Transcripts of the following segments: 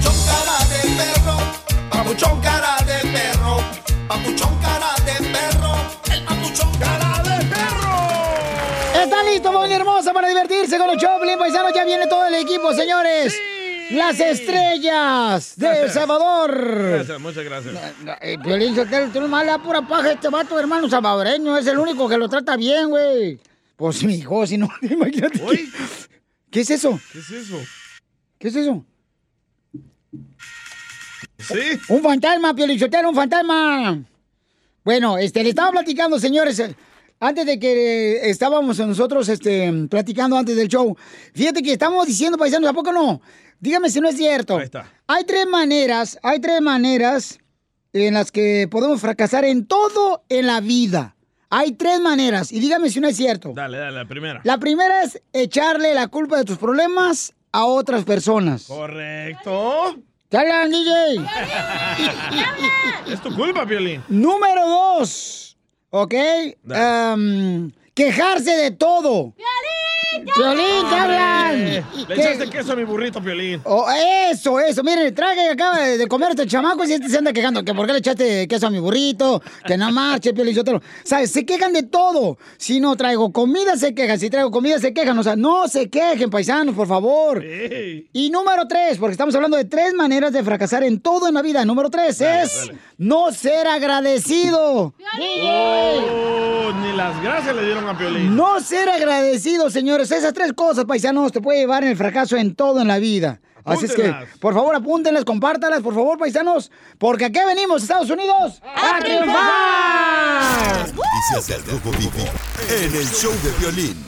Papuchón cara de perro, papuchón cara de perro, papuchón cara de perro, el papuchón cara de perro. ¿Está listo, familia hermosa, para divertirse con los Choplin Paisanos? Ya viene todo el equipo, señores. Las estrellas de El Salvador. Gracias, muchas gracias. Eh, Piolín Sotelo, tú nomás le da pura paja a este vato, hermano salvadoreño. Es el único que lo trata bien, güey. Pues mi hijo, si no, imagínate. ¿Qué es eso? ¿Qué es eso? ¿Qué es eso? ¿Sí? Un fantasma, Piolichotero, un fantasma. Bueno, este, le estaba platicando, señores, eh, antes de que eh, estábamos nosotros este, platicando antes del show. Fíjate que estamos diciendo, paisanos, ¿a poco no? Dígame si no es cierto. Ahí está. Hay tres maneras, hay tres maneras en las que podemos fracasar en todo en la vida. Hay tres maneras, y dígame si no es cierto. Dale, dale, la primera. La primera es echarle la culpa de tus problemas a otras personas. Correcto. ¿Te hablan, DJ? es tu culpa, Piolín. Número dos, ¿ok? Quejarse de todo. ¡Piolín! Te hablan! Le ¿Qué? echaste queso a mi burrito, Piolín. Oh, eso, eso. Miren, traje que acaba de comer este chamaco y este se anda quejando. Que por qué le echaste queso a mi burrito, que no marche, Piolín Sotelo. ¿Sabes? Se quejan de todo. Si no traigo comida, se quejan. Si traigo comida, se quejan. O sea, no se quejen, paisanos, por favor. Y número tres, porque estamos hablando de tres maneras de fracasar en todo en la vida. Número tres es no ser agradecido. Oh, ni las gracias le dieron a Piolín. No ser agradecido, señores. Esas tres cosas, paisanos, te puede llevar en el fracaso en todo en la vida. Así es que, por favor, apúntenlas, compártalas, por favor, paisanos. Porque aquí venimos, Estados Unidos, a triunfar. Noticias del Rojo Vivo en el show de violín.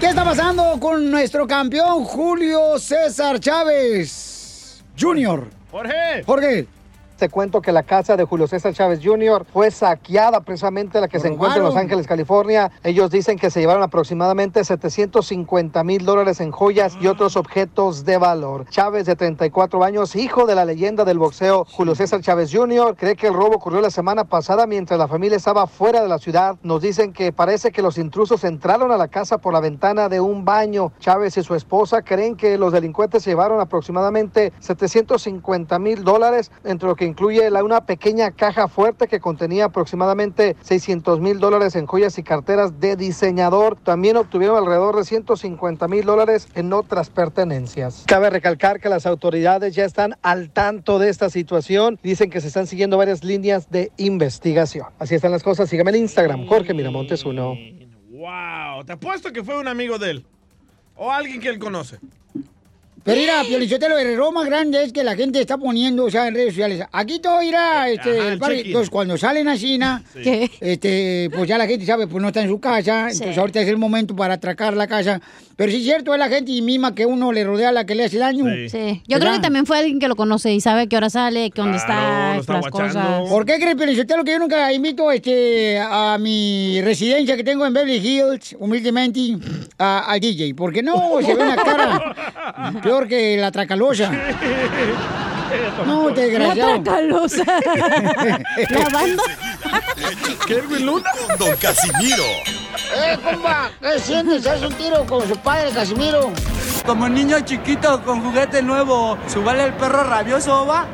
¿Qué está pasando con nuestro campeón Julio César Chávez Jr.? Jorge. Jorge. Te cuento que la casa de Julio César Chávez Jr. fue saqueada, precisamente la que se encuentra en Los. Ángeles, California. Ellos dicen que se llevaron aproximadamente 750 mil dólares en joyas y otros objetos de valor. Chávez, de 34 años, hijo de la leyenda del boxeo Julio César Chávez Jr., cree que el robo ocurrió la semana pasada mientras la familia estaba fuera de la ciudad. Nos dicen que parece que los intrusos entraron a la casa por la ventana de un baño. Chávez y su esposa creen que los delincuentes se llevaron aproximadamente 750 mil dólares, entre lo que incluye una pequeña caja fuerte que contenía aproximadamente 600 mil dólares en joyas y carteras de diseñador. También obtuvieron alrededor de 150 mil dólares en otras pertenencias. Cabe recalcar que las autoridades ya están al tanto de esta situación. Dicen que se están siguiendo varias líneas de investigación. Así están las cosas. Sígame en Instagram, Jorge Miramontes 1. Wow, te apuesto que fue un amigo de él. O alguien que él conoce. Pero mira, Piolichotelo, el error más grande es que la gente está poniendo, o sea, en redes sociales. Aquí todo irá, este, Ajá, el. Entonces, cuando salen a China, este, pues ya la gente sabe, pues no está en su casa. Sí. Entonces, ahorita es el momento para atracar la casa. Pero sí es cierto, es la gente misma que uno le rodea la que le hace daño. Sí. Yo creo que también fue alguien que lo conoce y sabe qué hora sale, qué dónde está, las cosas. ¿Por qué crees, Piolichotelo, que yo nunca invito este, a mi residencia que tengo en Beverly Hills, humildemente, a- al DJ? Porque no, se ve una cara peor que la tracalosa. No, te desgraciado. La tracalosa. La banda. ¿Qué, Luna? Con Don Casimiro. ¡Eh, compa! ¿Qué sientes? ¿Haz un tiro con su padre, Casimiro? Como niño chiquito con juguete nuevo, ¿subale el perro rabioso, va?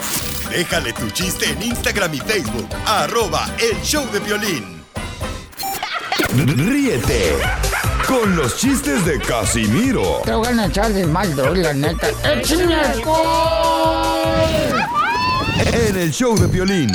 Déjale tu chiste en Instagram y Facebook. Arroba el show de violín. Ríete con los chistes de Casimiro Te voy a echar de mal, doy, la neta. ¡Échame alcohol! en el show de violín.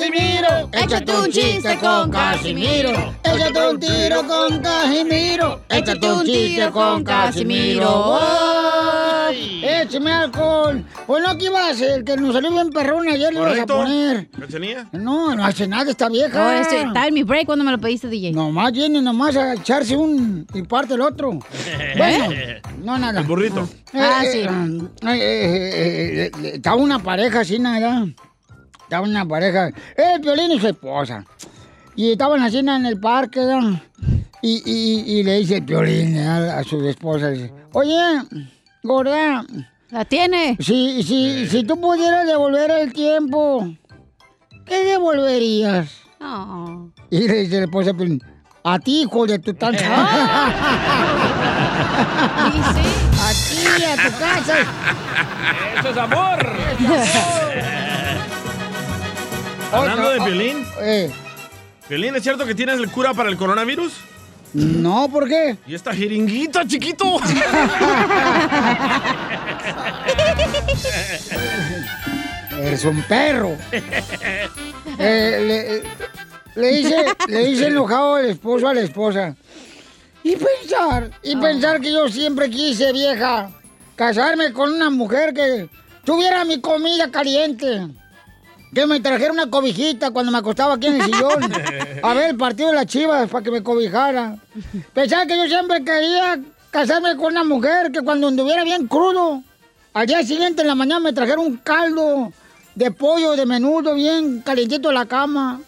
Casimiro. Échate un chiste con Casimiro. Échate un tiro con Casimiro. Échate un chiste con Casimiro. ¡Ay! Échame alcohol. Pues no, ¿qué iba a hacer? Que nos salió bien perrón ayer, le ibas a poner. ¿Cachanilla? No, no hace nada esta vieja. No, este, estaba en mi break cuando me lo pediste, DJ. Nomás viene nomás a echarse un y parte el otro. Bueno, no nada. El burrito. Ah, Eh, sí. eh, eh, eh, eh, eh, Estaba una pareja así, nada. Estaba una pareja. El violín y su esposa. Y estaban así en el parque. Y, y, y le dice el violín a, a su esposa, dice, oye, gorda, La tiene. si, si, si tú pudieras devolver el tiempo, ¿qué devolverías? Oh. Y le dice la esposa, a ti, hijo de tu tanta. Sí, sí. a ti, a tu casa. ¡Eso es amor! Hablando de violín, Eh, violín, ¿es cierto que tienes el cura para el coronavirus? no, ¿por qué? ¿Y esta jeringuita, chiquito? Eres un perro. Eh, le, le dice, le dice enojado el esposo a la esposa. Y pensar, y pensar que yo siempre quise, vieja, casarme con una mujer que tuviera mi comida caliente. Que me trajera una cobijita cuando me acostaba aquí en el sillón. A ver el partido de las chivas para que me cobijara. Pensar que yo siempre quería casarme con una mujer que cuando anduviera bien crudo, al día siguiente en la mañana me trajera un caldo de pollo, de menudo, bien calientito en la cama.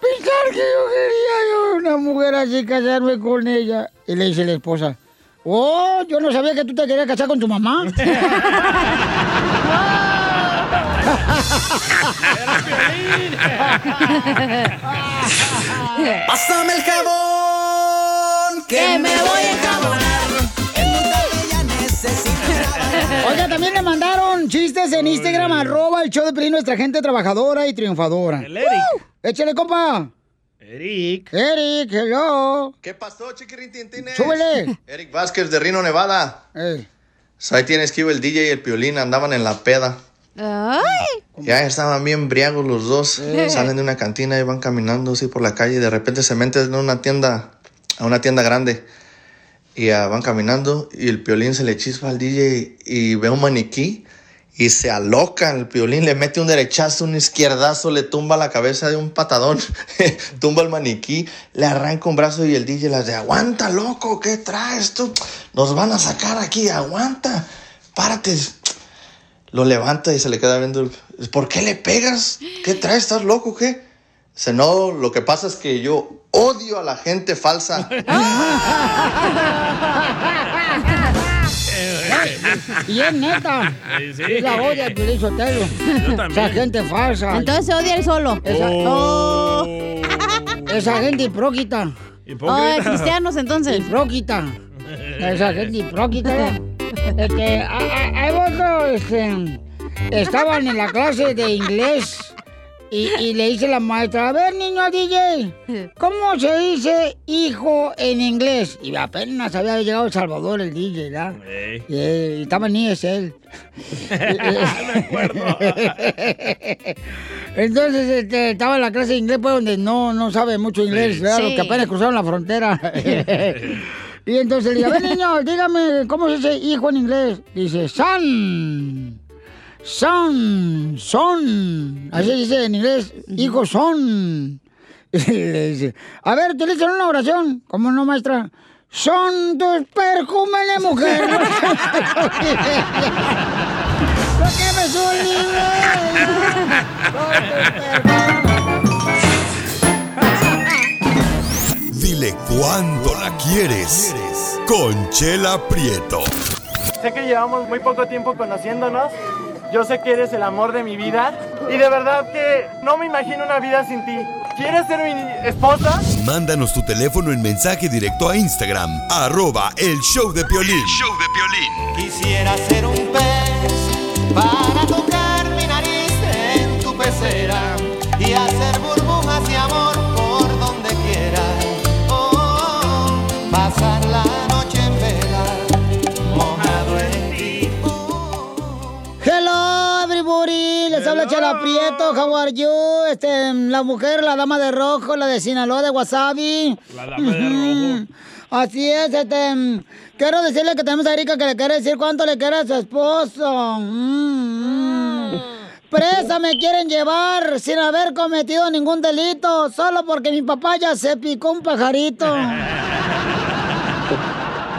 Pensar que yo quería yo una mujer así, casarme con ella. Y le dice la esposa, oh, yo no sabía que tú te querías casar con tu mamá. Pásame el jabón, que me voy a enjabonar. Oiga, también le mandaron chistes en Instagram, arroba el show de Pelín, nuestra gente trabajadora y triunfadora. El Eric. Échale, compa. Eric. Eric, hello. ¿Qué pasó, chiquirintintines? Súbele. Eric Vázquez de Rino, Nevada. Ey. So, ahí tienes que iba el DJ y el piolín andaban en la peda. Ay. Ya estaban bien briagos los dos. Salen de una cantina y van caminando así por la calle. Y de repente se meten en una tienda, a una tienda grande. Y ah, van caminando y el piolín se le chispa al DJ y ve un maniquí. Y se aloca el piolín, le mete un derechazo, un izquierdazo, le tumba la cabeza de un patadón, tumba el maniquí, le arranca un brazo y el DJ le dice, aguanta loco, ¿qué traes tú? Nos van a sacar aquí, aguanta, párate. Lo levanta y se le queda viendo, ¿por qué le pegas? ¿Qué traes? ¿Estás loco qué? Dice, no, lo que pasa es que yo odio a la gente falsa. Y es neta. Sí, la olla el Piolín Sotelo. Yo también. Esa gente falsa. Entonces se odia él solo. Esa, Oh. esa gente hipróquita. Oh, Hipócrita. cristianos entonces. Hipróquita. Esa gente hipróquita. Este, hay otro, este, estaban en la clase de inglés y, y le dice la maestra, a ver, niño DJ, ¿cómo se dice hijo en inglés? Y apenas había llegado a El Salvador el DJ, ¿verdad? Ey. Y, eh, y estaba ni es él. Me acuerdo. Entonces este, estaba en la clase de inglés, pues, donde no, no sabe mucho inglés, Sí. ¿verdad? Los que apenas cruzaron la frontera. y entonces le digo, a ver, niño, dígame, ¿cómo se dice hijo en inglés? Dice, son. Son, son. Así dice en inglés, hijo son. Le dice, a ver, utilizan una oración. ¿Cómo no, maestra? Son tus perjúmenes, mujer. Lo que me Dile cuándo la quieres. Conchela Prieto. Sé que llevamos muy poco tiempo conociéndonos. Yo sé que eres el amor de mi vida. Y de verdad que no me imagino una vida sin ti. ¿Quieres ser mi esposa? Mándanos tu teléfono en mensaje directo a Instagram, arroba el show de Piolín. show de Quisiera ser un pez para tocar mi nariz en tu pecera Chela Prieto, how are you? Este, la mujer, la dama de rojo, la de Sinaloa de Wasabi. La dama de rojo. Así es, este, quiero decirle que tenemos a Erika que le quiere decir cuánto le quiere a su esposo. Mm, mm. Presa me quieren llevar sin haber cometido ningún delito, solo porque mi papá ya se picó un pajarito.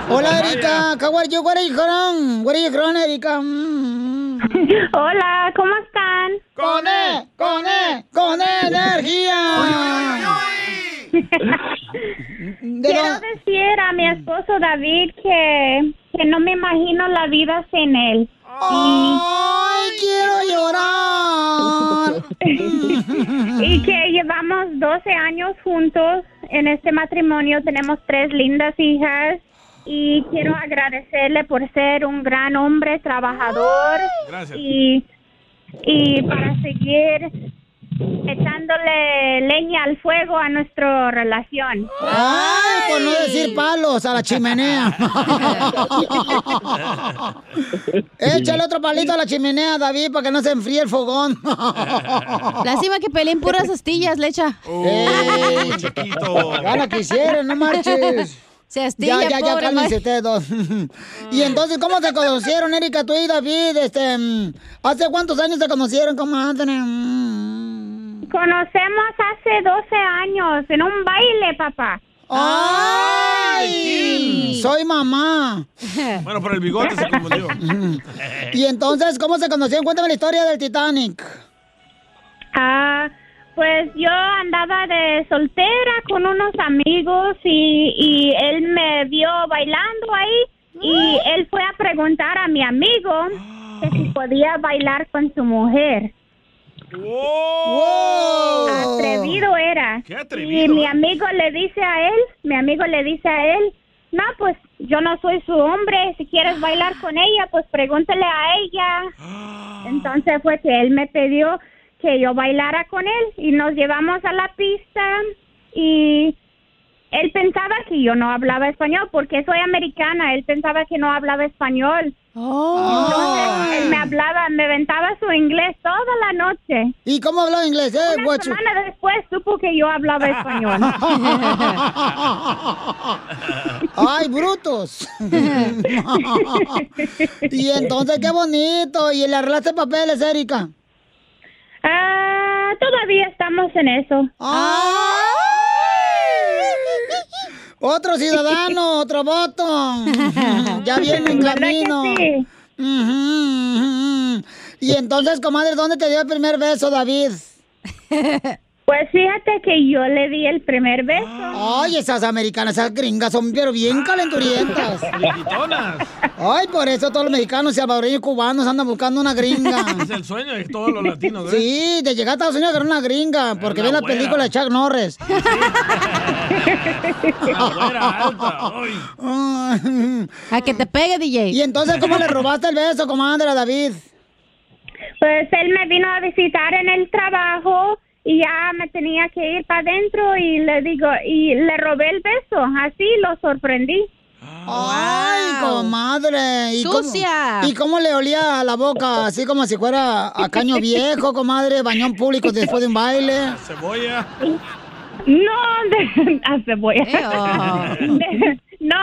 Hola Erika, how are you? Where are you from? Where are you from, Erika? Mm. Hola, ¿cómo están? Con E, con E, con energía. Quiero decir a mi esposo David que, que no me imagino la vida sin él. ¡Ay, quiero llorar! y que llevamos 12 años juntos en este matrimonio, tenemos tres lindas hijas y quiero agradecerle por ser un gran hombre trabajador Gracias. y, y para seguir echándole leña al fuego a nuestra relación. ¡Ay, por no decir palos a la chimenea! Échale otro palito a la chimenea, David, para que no se enfríe el fogón. Lástima que peleen puras astillas, lecha. ¡Ey! chiquito. Ya la quisieron, no marches. Se astilla, Ya, ya, ya, cálmense ustedes dos. y entonces, ¿cómo se conocieron, Erika, tú y David? Este, mm, ¿Hace cuántos años se conocieron, comadre? Mm. Conocemos hace 12 años en un baile, papá. ¡Ay! Soy mamá. Bueno, por el bigote se confundió. Y entonces, ¿cómo se conocieron? Cuéntame la historia del Titanic. Ah, pues yo andaba de soltera con unos amigos y, y él me vio bailando ahí y él fue a preguntar a mi amigo que si podía bailar con su mujer. ¡Wow! Atrevido era. Qué atrevido, Y mi ¿eh? amigo le dice a él, mi amigo le dice a él, no, pues yo no soy su hombre, si quieres bailar con ella, pues pregúntale a ella. Entonces fue que él me pidió que yo bailara con él y nos llevamos a la pista y él pensaba que yo no hablaba español porque soy americana, él pensaba que no hablaba español. Entonces él me hablaba, me aventaba su inglés toda la noche. ¿Y cómo hablaba inglés, eh, Una guacho? semana después supo que yo hablaba español. ¡Ay, brutos! y entonces, qué bonito. ¿Y le arreglaste papeles, Erika? Ah, todavía estamos en eso. Otro ciudadano, otro voto. ya viene en ¿Verdad que camino. Y entonces, comadre, ¿dónde te dio el primer beso, David? Pues fíjate que yo le di el primer beso. Ay, esas americanas, esas gringas son pero bien calenturientas. Ay, por eso todos los mexicanos, salvadoreños y cubanos andan buscando una gringa. Es el sueño de todos los latinos, ¿eh? Sí, de llegar a Estados Unidos con una gringa, porque ven la güera. película de Chuck Norris. A que te pegue, DJ. Y entonces, ¿cómo le robaste el beso, comadre, a David? Pues él me vino a visitar en el trabajo y ya me tenía que ir para adentro y le digo, y le robé el beso, así lo sorprendí. Ay, comadre. ¿Y cómo- Sucia. ¿Y cómo le olía la boca? Así como si fuera a caño viejo, comadre, bañón público después de un baile. Cebolla. No, de, a cebolla. De- no,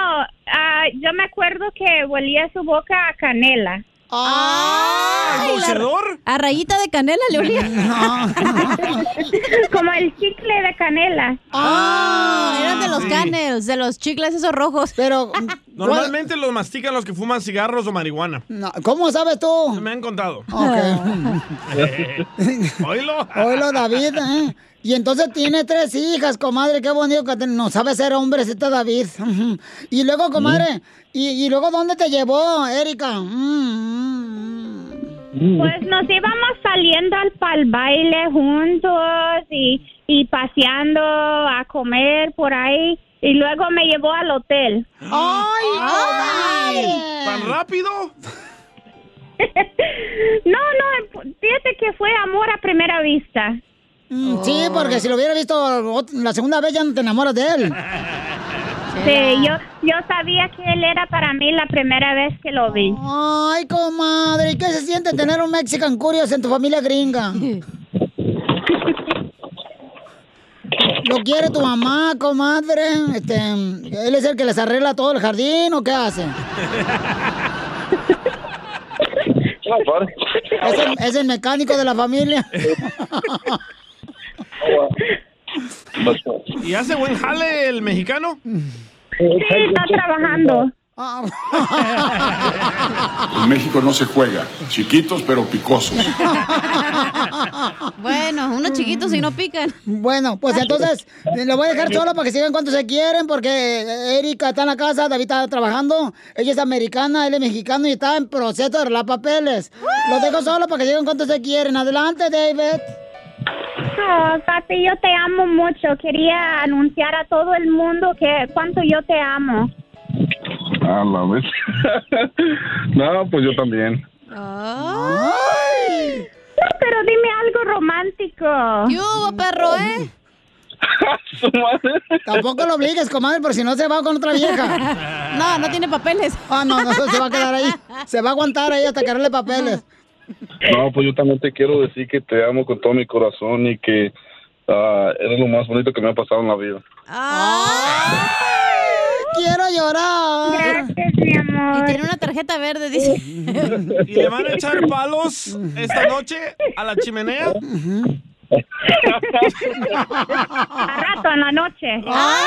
ah, yo me acuerdo que olía su boca a canela. ¡Ay! ¿Dulcedor? A rayita de canela le olía. Como el chicle de canela. Ah, eran de los sí. canels, de los chicles esos rojos. Pero, Normalmente los mastican los que fuman cigarros o marihuana. ¿cómo sabes tú? Me han contado. Oílo. Oílo, David, ¿eh? Y entonces tiene tres hijas, comadre. Qué bonito que no sabe ser hombre este David. Y luego, comadre, y, y luego, ¿dónde te llevó, Erika? Mm, Pues nos íbamos saliendo al pal baile juntos y, y paseando a comer por ahí. Y luego me llevó al hotel. ¡Ay, comadre! ¿Tan rápido? No, no, fíjate que fue amor a primera vista. Mm, Sí, porque si lo hubiera visto la segunda vez ya no te enamoras de él. Sí, yo, yo sabía que él era para mí la primera vez que lo vi. Ay, comadre, ¿y qué se siente tener un Mexican Curious en tu familia gringa? ¿Lo quiere tu mamá, comadre? Este, ¿Él es el que les arregla todo el jardín o qué hace? ¿Es el, es el mecánico de la familia? ¿Y hace buen jale el mexicano? Sí, está trabajando. En México no se juega. Chiquitos pero picosos. Bueno, unos chiquitos y no pican. Bueno, pues entonces lo voy a dejar solo para que sigan cuanto se quieren, porque Erika está en la casa, David está trabajando, ella es americana, él es mexicano y está en proceso de arreglar papeles. Lo dejo solo para que sigan cuanto se quieren. Adelante, David. Oh, papi, yo te amo mucho. Quería anunciar a todo el mundo que cuánto yo te amo. A la vez. no, pues yo también. No, pero dime algo romántico. ¿Qué hubo, perro, eh? Tampoco lo obligues, comadre, por si no se va con otra vieja. No, no tiene papeles. Ah, no, no, se va a quedar ahí. Se va a aguantar ahí hasta que arregle papeles. No, pues yo también te quiero decir que te amo con todo mi corazón y que ah, eres lo más bonito que me ha pasado en la vida. Quiero llorar. Gracias, mi amor. Y tiene una tarjeta verde, dice. ¿Y le van a echar palos esta noche a la chimenea? A rato en la noche. ¡Ay!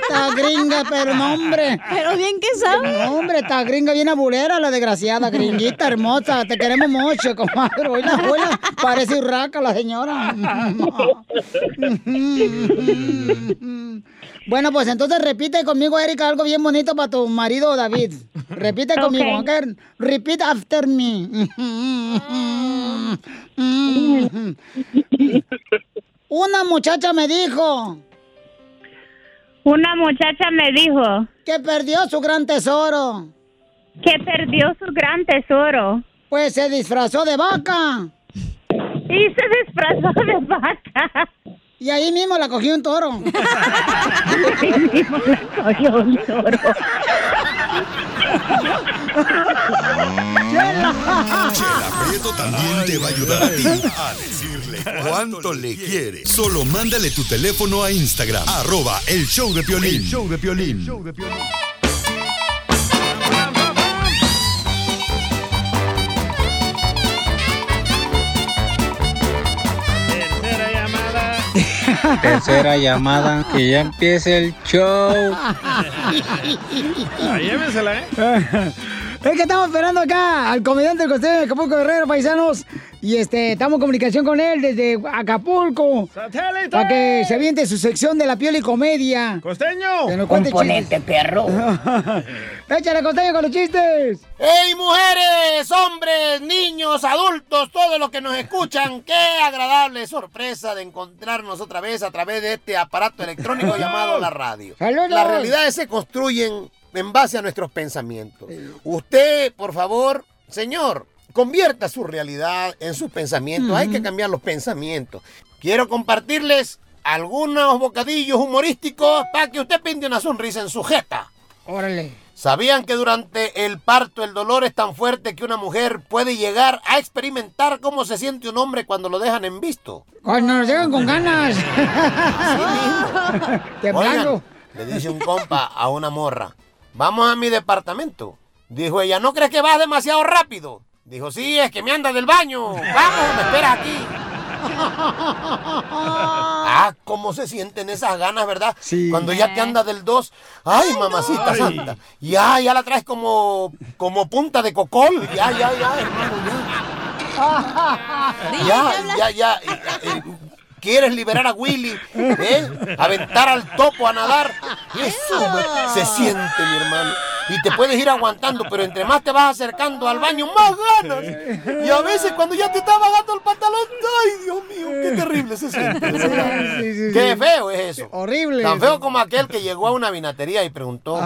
Esta gringa, pero no, hombre. Pero bien que sabe. No, hombre, esta gringa bien abulera, la desgraciada, gringuita hermosa. Te queremos mucho, comadre. Hola, hola. Parece urraca la señora. Bueno, pues entonces repite conmigo, Erika, algo bien bonito para tu marido David. Repite conmigo. Repeat after me. Una muchacha me dijo. Una muchacha me dijo. Que perdió su gran tesoro. Que perdió su gran tesoro. Pues se disfrazó de vaca. Y se disfrazó de vaca. Y ahí mismo la cogió un toro. ahí mismo la cogió un toro. Chela Prieto también te va a ayudar a ti a decirle cuánto le quiere. Solo mándale tu teléfono a Instagram, arroba el show de Piolín. El show de Piolín. Tercera Tercera llamada, que ya empiece el show. Llévensela, ¿eh? Es que estamos esperando acá al comediante del costeño de Acapulco Guerrero, paisanos. Y este, estamos en comunicación con él desde Acapulco. ¡Satélite! Para que se aviente su sección de la piel y comedia. ¡Costeño! Que nos cuente Componente, chistes. perro. Échale, costeño, con los chistes. ¡Hey, mujeres, hombres, niños, adultos, todos los que nos escuchan! ¡Qué agradable sorpresa de encontrarnos otra vez a través de este aparato electrónico llamado la radio! ¡Saludos! Las realidades se construyen en base a nuestros pensamientos. Usted, por favor, señor, convierta su realidad en sus pensamientos. Hay que cambiar los pensamientos. Quiero compartirles algunos bocadillos humorísticos para que usted pinte una sonrisa en su jeta. Órale. ¿Sabían que durante el parto el dolor es tan fuerte que una mujer puede llegar a experimentar cómo se siente un hombre cuando lo dejan en visto? Cuando nos llegan con ganas. Temblando. Oigan, le dice un compa a una morra, vamos a mi departamento. Dijo ella, ¿no crees que vas demasiado rápido? Dijo, sí, es que me anda del baño. Vamos, me espera aquí. Ah, cómo se sienten esas ganas, ¿verdad? Cuando ya te anda del 2. Ay, mamacita Ay. santa. Ya, ya la traes como, como punta de cocol. Ya, ya, ya, hermano, ya. Ya, ya, ya. eh, eh, ¿Quieres liberar a Willy? ¿Eh? Aventar al topo a nadar. Eso se siente, mi hermano. Y te puedes ir aguantando, pero entre más te vas acercando al baño, más ganas. Y a veces cuando ya te está bajando el pantalón, ¡ay, Dios mío! ¡Qué terrible se siente! Sí, sí, sí. ¡Qué feo es eso! Horrible. Tan feo como aquel que llegó a una vinatería y preguntó,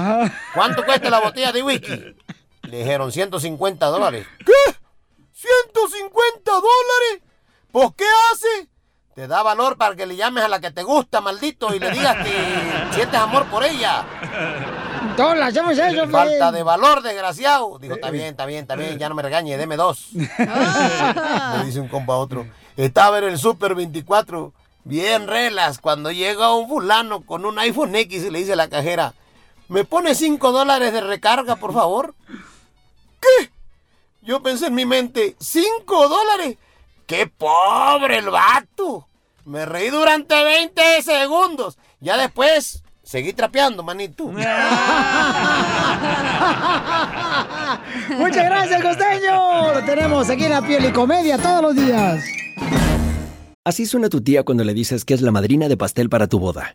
¿cuánto cuesta la botella de whisky? Le dijeron 150 dólares. ¿Qué? ¿150 dólares? ¿Pues qué hace? Te da valor para que le llames a la que te gusta, maldito, y le digas que sientes amor por ella. Todos le hacemos eso, Falta de valor, desgraciado. Dijo, está bien, está bien, está bien, ya no me regañe, deme dos. Le dice un compa a otro. Estaba en el Super 24, bien relas, cuando llega un fulano con un iPhone X y le dice a la cajera, ¿me pone 5 dólares de recarga, por favor? ¿Qué? Yo pensé en mi mente, ¿cinco dólares? ¡Qué pobre el vato! Me reí durante 20 segundos. Ya después, seguí trapeando, manito. Muchas gracias, costeño. Lo tenemos aquí en la piel y comedia todos los días. Así suena tu tía cuando le dices que es la madrina de pastel para tu boda.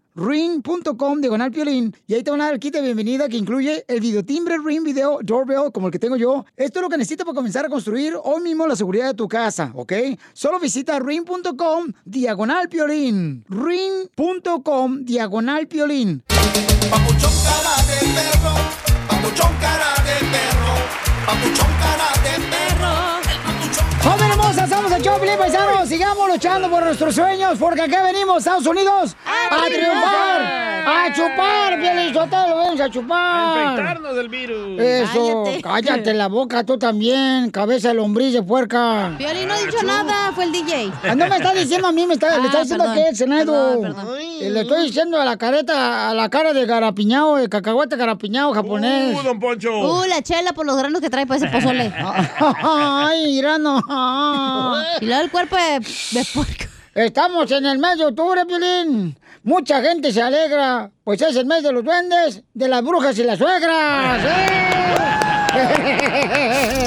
ring.com diagonal piolín y ahí te van a dar el kit de bienvenida que incluye el videotimbre Ring Video Doorbell como el que tengo yo. Esto es lo que necesitas para comenzar a construir hoy mismo la seguridad de tu casa, ¿ok? Solo visita ring.com diagonal piolín ring.com diagonal piolín Papuchón cara de perro, papuchón cara de perro, papuchón cara de perro. ¡Joven hermosa! ¡Somos el Choplin, paisanos! Sigamos luchando por nuestros sueños, porque acá venimos, Estados Unidos, a, triunfar, a chupar, Piolín Sotelo, vamos a chupar. A infectarnos del virus. Eso, cállate. la boca tú también, cabeza de lombriz de puerca. Piolín no ha dicho nada, fue el DJ. Ah, No me está diciendo a mí, me está, le está Ah, diciendo perdón, a perdón, perdón. Eh, Le estoy diciendo a la careta, a la cara de garapiñado, de cacahuate garapiñado japonés. Uh, don Poncho. Uh, la chela por los granos que trae para ese pozole. Ay, irano. Y luego el cuerpo de, de puerco. Estamos en el mes de octubre, Piolín. Mucha gente se alegra, pues es el mes de los duendes, de las brujas y las suegras. ¡eh!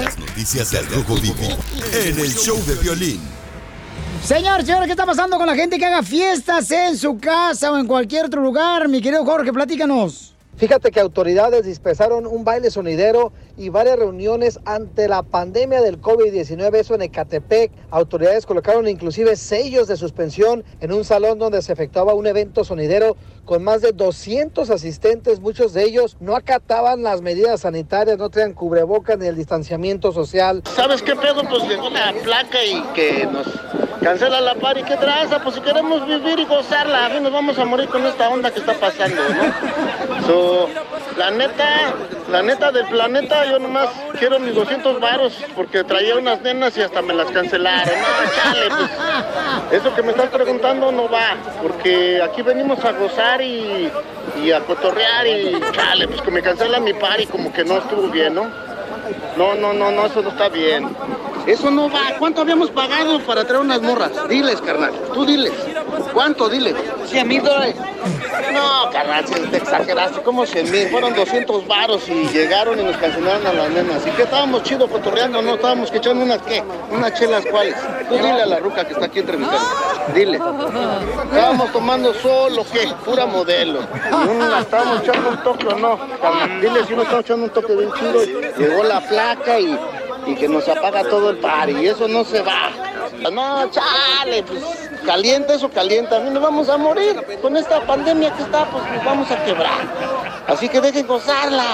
Las noticias del Rojo Vivo en el show de violín. Señor, señor, ¿qué está pasando con la gente que haga fiestas en su casa o en cualquier otro lugar? Mi querido Jorge, platícanos. Fíjate que autoridades dispersaron un baile sonidero y varias reuniones ante la pandemia del COVID-19, eso en Ecatepec. Autoridades colocaron inclusive sellos de suspensión en un salón donde se efectuaba un evento sonidero con más de 200 asistentes. Muchos de ellos no acataban las medidas sanitarias, no traían cubrebocas ni el distanciamiento social. ¿Sabes qué pedo? Pues llegó una placa y que nos cancela la par y qué traza, pues si queremos vivir y gozarla, a ver, nos vamos a morir con esta onda que está pasando, ¿no? La neta, la neta del planeta, yo nomás quiero mis 200 varos porque traía unas nenas y hasta me las cancelaron. Pues eso que me estás preguntando no va, porque aquí venimos a gozar y, a cotorrear y chale, pues que me cancelan mi par y como que no estuvo bien, ¿no? No, no, no, no, eso no está bien. Eso no va. ¿Cuánto habíamos pagado para traer unas morras? Diles, carnal. Tú diles. ¿Cuánto? Diles. 100 mil dólares. No, carnal, si te exageraste, como 100 mil, fueron 200 varos y llegaron y nos cancelaron a las nenas. Y que estábamos chido cotorreando, ¿no? Estábamos que echando unas, ¿qué? Unas chelas, ¿cuáles? Tú dile a la ruca que está aquí entrevistando, dile. Estábamos tomando solo, ¿qué? Pura modelo. La estábamos echando un toque o no, carnal. Dile si uno estamos echando un toque bien chido. Llegó la placa y, y que nos apaga todo el par y eso no se va. No, chale, pues calienta eso, calienta. Nos vamos a morir. Con esta pandemia que está, pues nos vamos a quebrar. Así que dejen gozarla.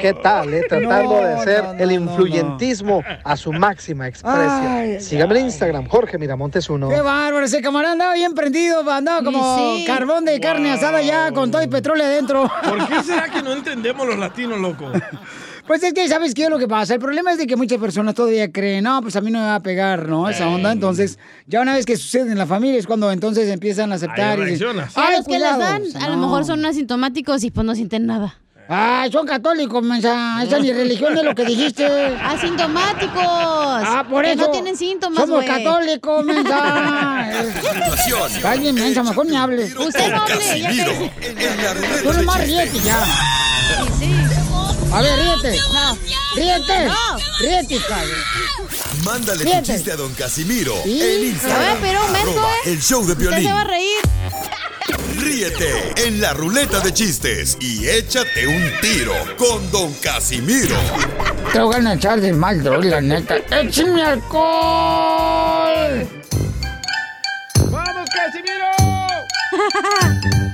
¿Qué tal, eh? Tratando No, de ser no, no, el no, influyentismo a su máxima expresión. Ay, Sígame en Instagram, Jorge Miramontes uno. Qué bárbaro, ese camarada andaba bien prendido, andaba como Sí. carbón de carne asada ya con todo el petróleo adentro. ¿Por qué será que no entendemos los latinos, loco? Pues es que, ¿sabes qué es lo que pasa? El problema es de que muchas personas todavía creen, no, pues a mí no me va a pegar, ¿no? Esa onda. Entonces, ya una vez que sucede en la familia es cuando entonces empiezan a aceptar. y dicen, A "Ay, los que cuidado". dan, a lo mejor son asintomáticos y pues no sienten nada. Ay, son católicos, mensa. Esa ni religión es lo que dijiste. Asintomáticos. Ah, por Que eso. no tienen síntomas, Somos católicos, mensa. Está bien, mensa, mejor ni hables. Usted no hable, ya. En la ruleta Tú de nomás ríete ya. A ver, ríete. No. Ríete. Ríete, cabrón. Mándale tu chiste a don Casimiro en Instagram. Pero arroba ¿eh? el show de Usted violín. se va a reír. Ríete en la ruleta de chistes y échate un tiro con don Casimiro. Te voy a echar de mal, droga, la neta. ¡Échame alcohol! ¡Vamos, Casimiro!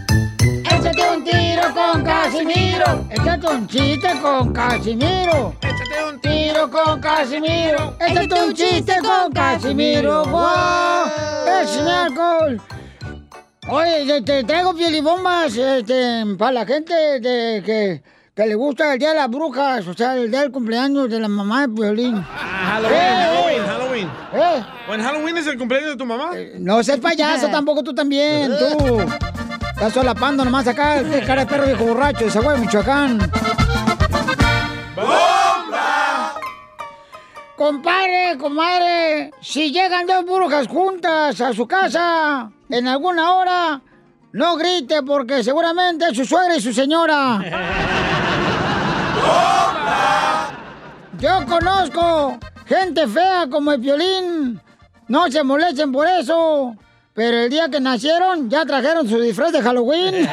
Tiro con Casimiro. Échate un chiste con Casimiro. Échate un tiro con Casimiro. Échate un chiste con Casimiro. ¡Wow! ¡Échame alcohol! Oye, te traigo pielibombas este, para la gente de, que, que le gusta el Día de las Brujas, o sea, el día del cumpleaños de la mamá de Piolín. Ah, Halloween, ¡Eh! Halloween, Halloween. ¿Eh? ¿O en Halloween es el cumpleaños de tu mamá? No seas payaso tampoco tú también, tú. Estás solapando nomás acá, cara de perro viejo borracho de Zaguay, Michoacán. ¡Bomba! Compadre, comadre, si llegan dos brujas juntas a su casa en alguna hora, no grite porque seguramente es su suegra y su señora. Yo conozco gente fea como el violín. No se molesten por eso. Pero el día que nacieron ya trajeron su disfraz de Halloween.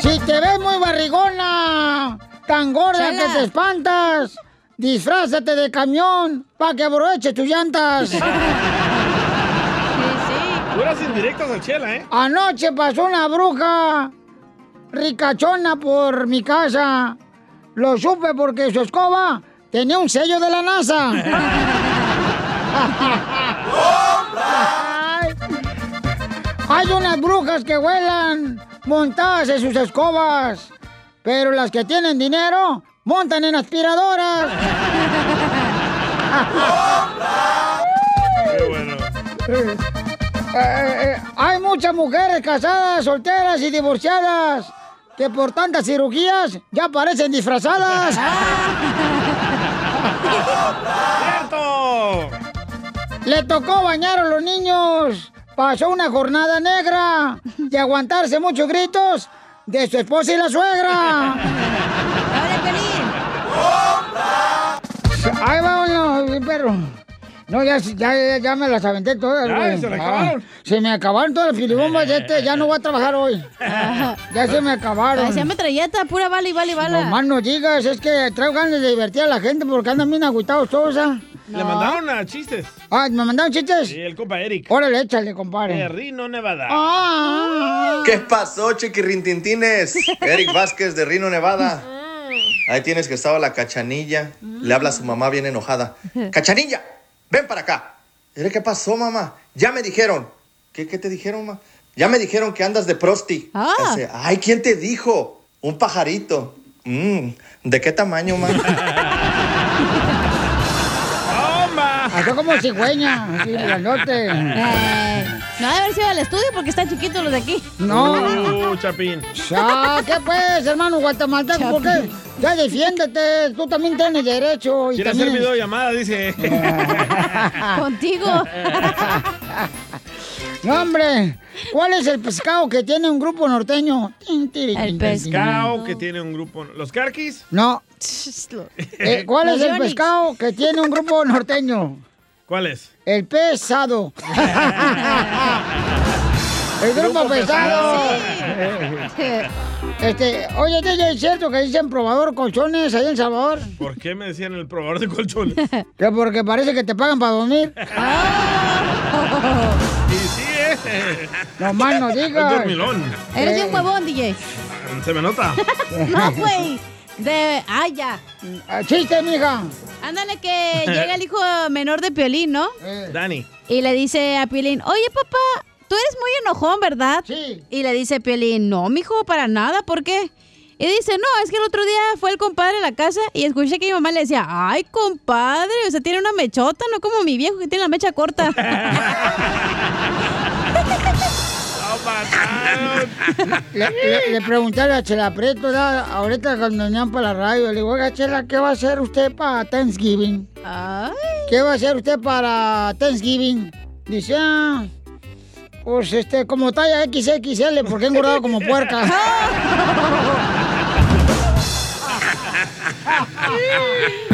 si te ves muy barrigona, tan gorda que te espantas, disfrázate de camión para que aproveche tus llantas. Puras indirectas a Chela, ¿eh? Anoche pasó una bruja ricachona por mi casa. Lo supe porque su escoba tenía un sello de la NASA. Ay. Hay unas brujas que vuelan montadas en sus escobas, pero las que tienen dinero montan en aspiradoras. Eh, eh, hay muchas mujeres casadas, solteras y divorciadas que por tantas cirugías ya parecen disfrazadas. ¡Cierto! Le tocó bañar a los niños. Pasó una jornada negra de aguantarse muchos gritos de su esposa y la suegra. Ahí va uno, perro. No, ya, ya, ya, ya me las aventé todas, Ya, güey. se Ah, acabaron. se me acabaron todas las filibombas de este. Ya no voy a trabajar hoy. Ya se me acabaron. Parecía metralleta, pura bala y bala y bala. No más no digas, es que traigo ganas de divertir a la gente porque andan bien agüitados todos, ¿ah? Le mandaron a chistes. Ah, ¿me mandaron chistes? Sí, el compa Eric. Órale, échale, compadre. De Rino, Nevada. Ah. ¿Qué pasó, chiquirrintintines? Eric Vázquez de Rino, Nevada. Ahí tienes que estaba la cachanilla. Le habla a su mamá bien enojada. ¡Cachanilla! ¡Ven para acá! Mire, ¿Qué pasó, mamá? Ya me dijeron. ¿Qué, qué te dijeron, mamá? Ya me dijeron que andas de prosti. Ah. Dice, Ay, ¿quién te dijo? Un pajarito. Mm, ¿De qué tamaño, mamá? ¡Bomba! Acá como cigüeña, así, grandote. No debe haber sido al estudio porque están chiquitos los de aquí. No. Uh, Chapín. Ya, ¿qué pues, hermano guatemalteco? ¿Por qué? Ya defiéndete, tú también tienes derecho. Y Quiere hacer también... videollamada, dice. Contigo. No, hombre. ¿Cuál es el pescado que tiene un grupo norteño? El pescado que tiene un grupo. ¿Los carquis? No. Eh, ¿Cuál es el pescado que tiene un grupo norteño? ¿Cuál es? El pesado. el grupo, Grupo pesado. pesado. Este, oye, ¿es cierto que dicen probador colchones ahí en El Salvador? ¿Por qué me decían el probador de colchones? Que porque parece que te pagan para dormir. Y sí, eh. No más no digas. Eres un huevón, DJ. Se me nota. No, güey. De. ¡Ay, ya! Ah, ¡Chiste, mija! Ándale, que llega el hijo menor de Piolín, ¿no? Dani. Y le dice a Piolín, oye, papá, tú eres muy enojón, ¿verdad? Sí. Y le dice Piolín, no, mijo, para nada, ¿por qué? Y dice, no, es que el otro día fue el compadre a la casa y escuché que mi mamá le decía, ay, compadre, o sea, tiene una mechota, no como mi viejo que tiene la mecha corta. Le, le- le pregunté a la Chela Prieto, ¿verdad? ahorita cuando venían para la radio, le digo, oiga, Chela, ¿qué va a hacer usted para Thanksgiving? ¿Qué va a hacer usted para Thanksgiving? Dice, ah, pues este, como talla XXL, porque he engordado como puerca.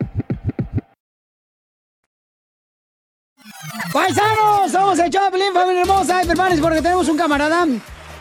¡Paisanos! Somos el Choplin, familia hermosa. Ay, hermanos, porque tenemos un camarada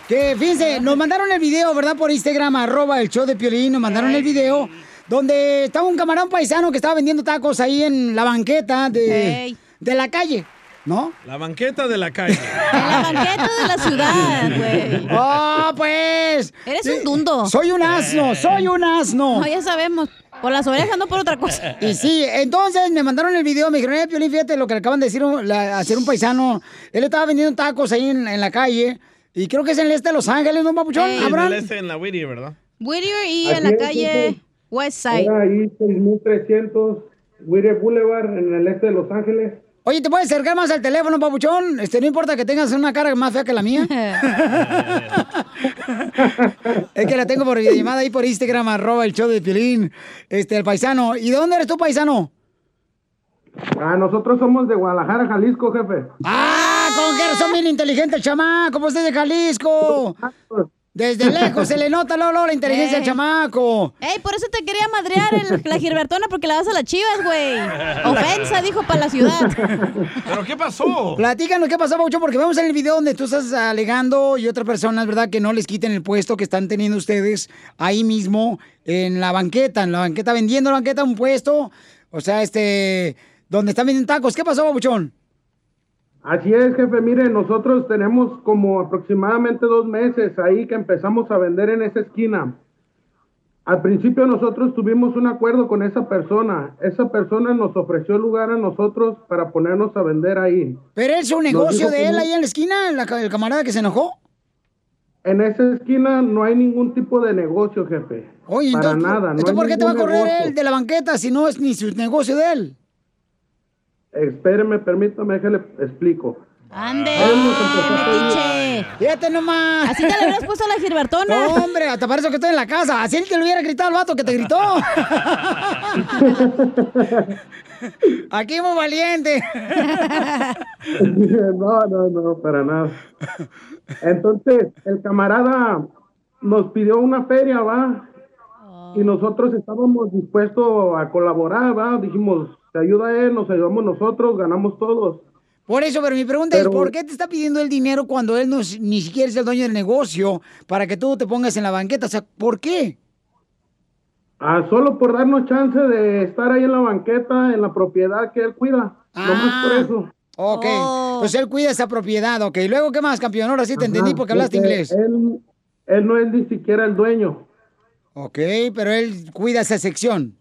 que, fíjense, nos mandaron el video, ¿verdad? Por Instagram, arroba el show de Piolín, nos mandaron el video donde estaba un camarón paisano que estaba vendiendo tacos ahí en la banqueta de la calle, ¿no? La banqueta de la calle. La banqueta de la ciudad, güey. ¡Oh, pues! Eres un dundo. Soy un asno, soy un asno. No, ya sabemos. Por las orejas, no por otra cosa. Y sí, entonces me mandaron el video, me dijeron, eh, Piolín, fíjate lo que le acaban de decir un- la- hacer un paisano. Él estaba vendiendo tacos ahí en, en la calle. Y creo que es en el este de Los Ángeles, ¿no, papuchón? Sí, en Abraham? el este en la Whittier, ¿verdad? Whittier y en la calle sí, sí. West Side. Era ahí 6300 Whittier Boulevard en el este de Los Ángeles. Oye, ¿te puedes acercar más al teléfono, papuchón? Este, no importa que tengas una cara más fea que la mía. es que la tengo por videollamada ahí por Instagram, arroba el show de Piolín, este, el paisano. ¿Y de dónde eres tú, paisano? Ah, nosotros somos de Guadalajara, Jalisco, jefe. ¡Ah, con que son bien inteligente el chamaco! ¿Cómo usted de Jalisco? Desde lejos se le nota, Lolo, la inteligencia del Ey. chamaco. Ey, por eso te quería madrear el- la Gilbertona porque la vas a las chivas, güey. Ofensa, dijo, para la ciudad. ¿Pero qué pasó? Platícanos qué pasó, Paucho, porque vemos en el video donde tú estás alegando y otras personas, ¿verdad? Que no les quiten el puesto que están teniendo ustedes ahí mismo en la banqueta, en la banqueta, vendiendo la banqueta un puesto, o sea, este, donde están vendiendo tacos. ¿Qué pasó, Papuchón? Así es, jefe. Mire, nosotros tenemos como aproximadamente dos meses ahí que empezamos a vender en esa esquina. Al principio nosotros tuvimos un acuerdo con esa persona. Esa persona nos ofreció lugar a nosotros para ponernos a vender ahí. ¿Pero es un negocio de él ahí en la esquina, la el camarada que se enojó? En esa esquina no hay ningún tipo de negocio, jefe. Oye, para entonces, nada. No ¿entonces por qué te va a correr negocio. él de la banqueta si no es ni su negocio de él? Espéreme, permítame, déjale explico. Ande, metiche. Fíjate nomás. Así te le hubieras puesto a la Gilbertona. No, hombre, hasta parece que estoy en la casa. Así él que le hubiera gritado al vato que te gritó. Aquí muy valiente. no, no, no, para nada. Entonces, el camarada nos pidió una feria, va. Y nosotros estábamos dispuestos a colaborar, va. Dijimos, Se ayuda él, nos ayudamos nosotros, ganamos todos. Por eso, pero mi pregunta Pero- es, ¿por qué te está pidiendo el dinero cuando él no, es- ni siquiera es el dueño del negocio para que tú te pongas en la banqueta? O sea, ¿por qué? Ah, solo por darnos chance de estar ahí en la banqueta, en la propiedad que él cuida. Nomás por eso. Ok, pues él cuida esa propiedad, ok. Luego, ¿qué más, campeón? Ahora sí te entendí porque hablaste porque inglés. Él, él no es ni siquiera el dueño. Ok, pero él cuida esa sección.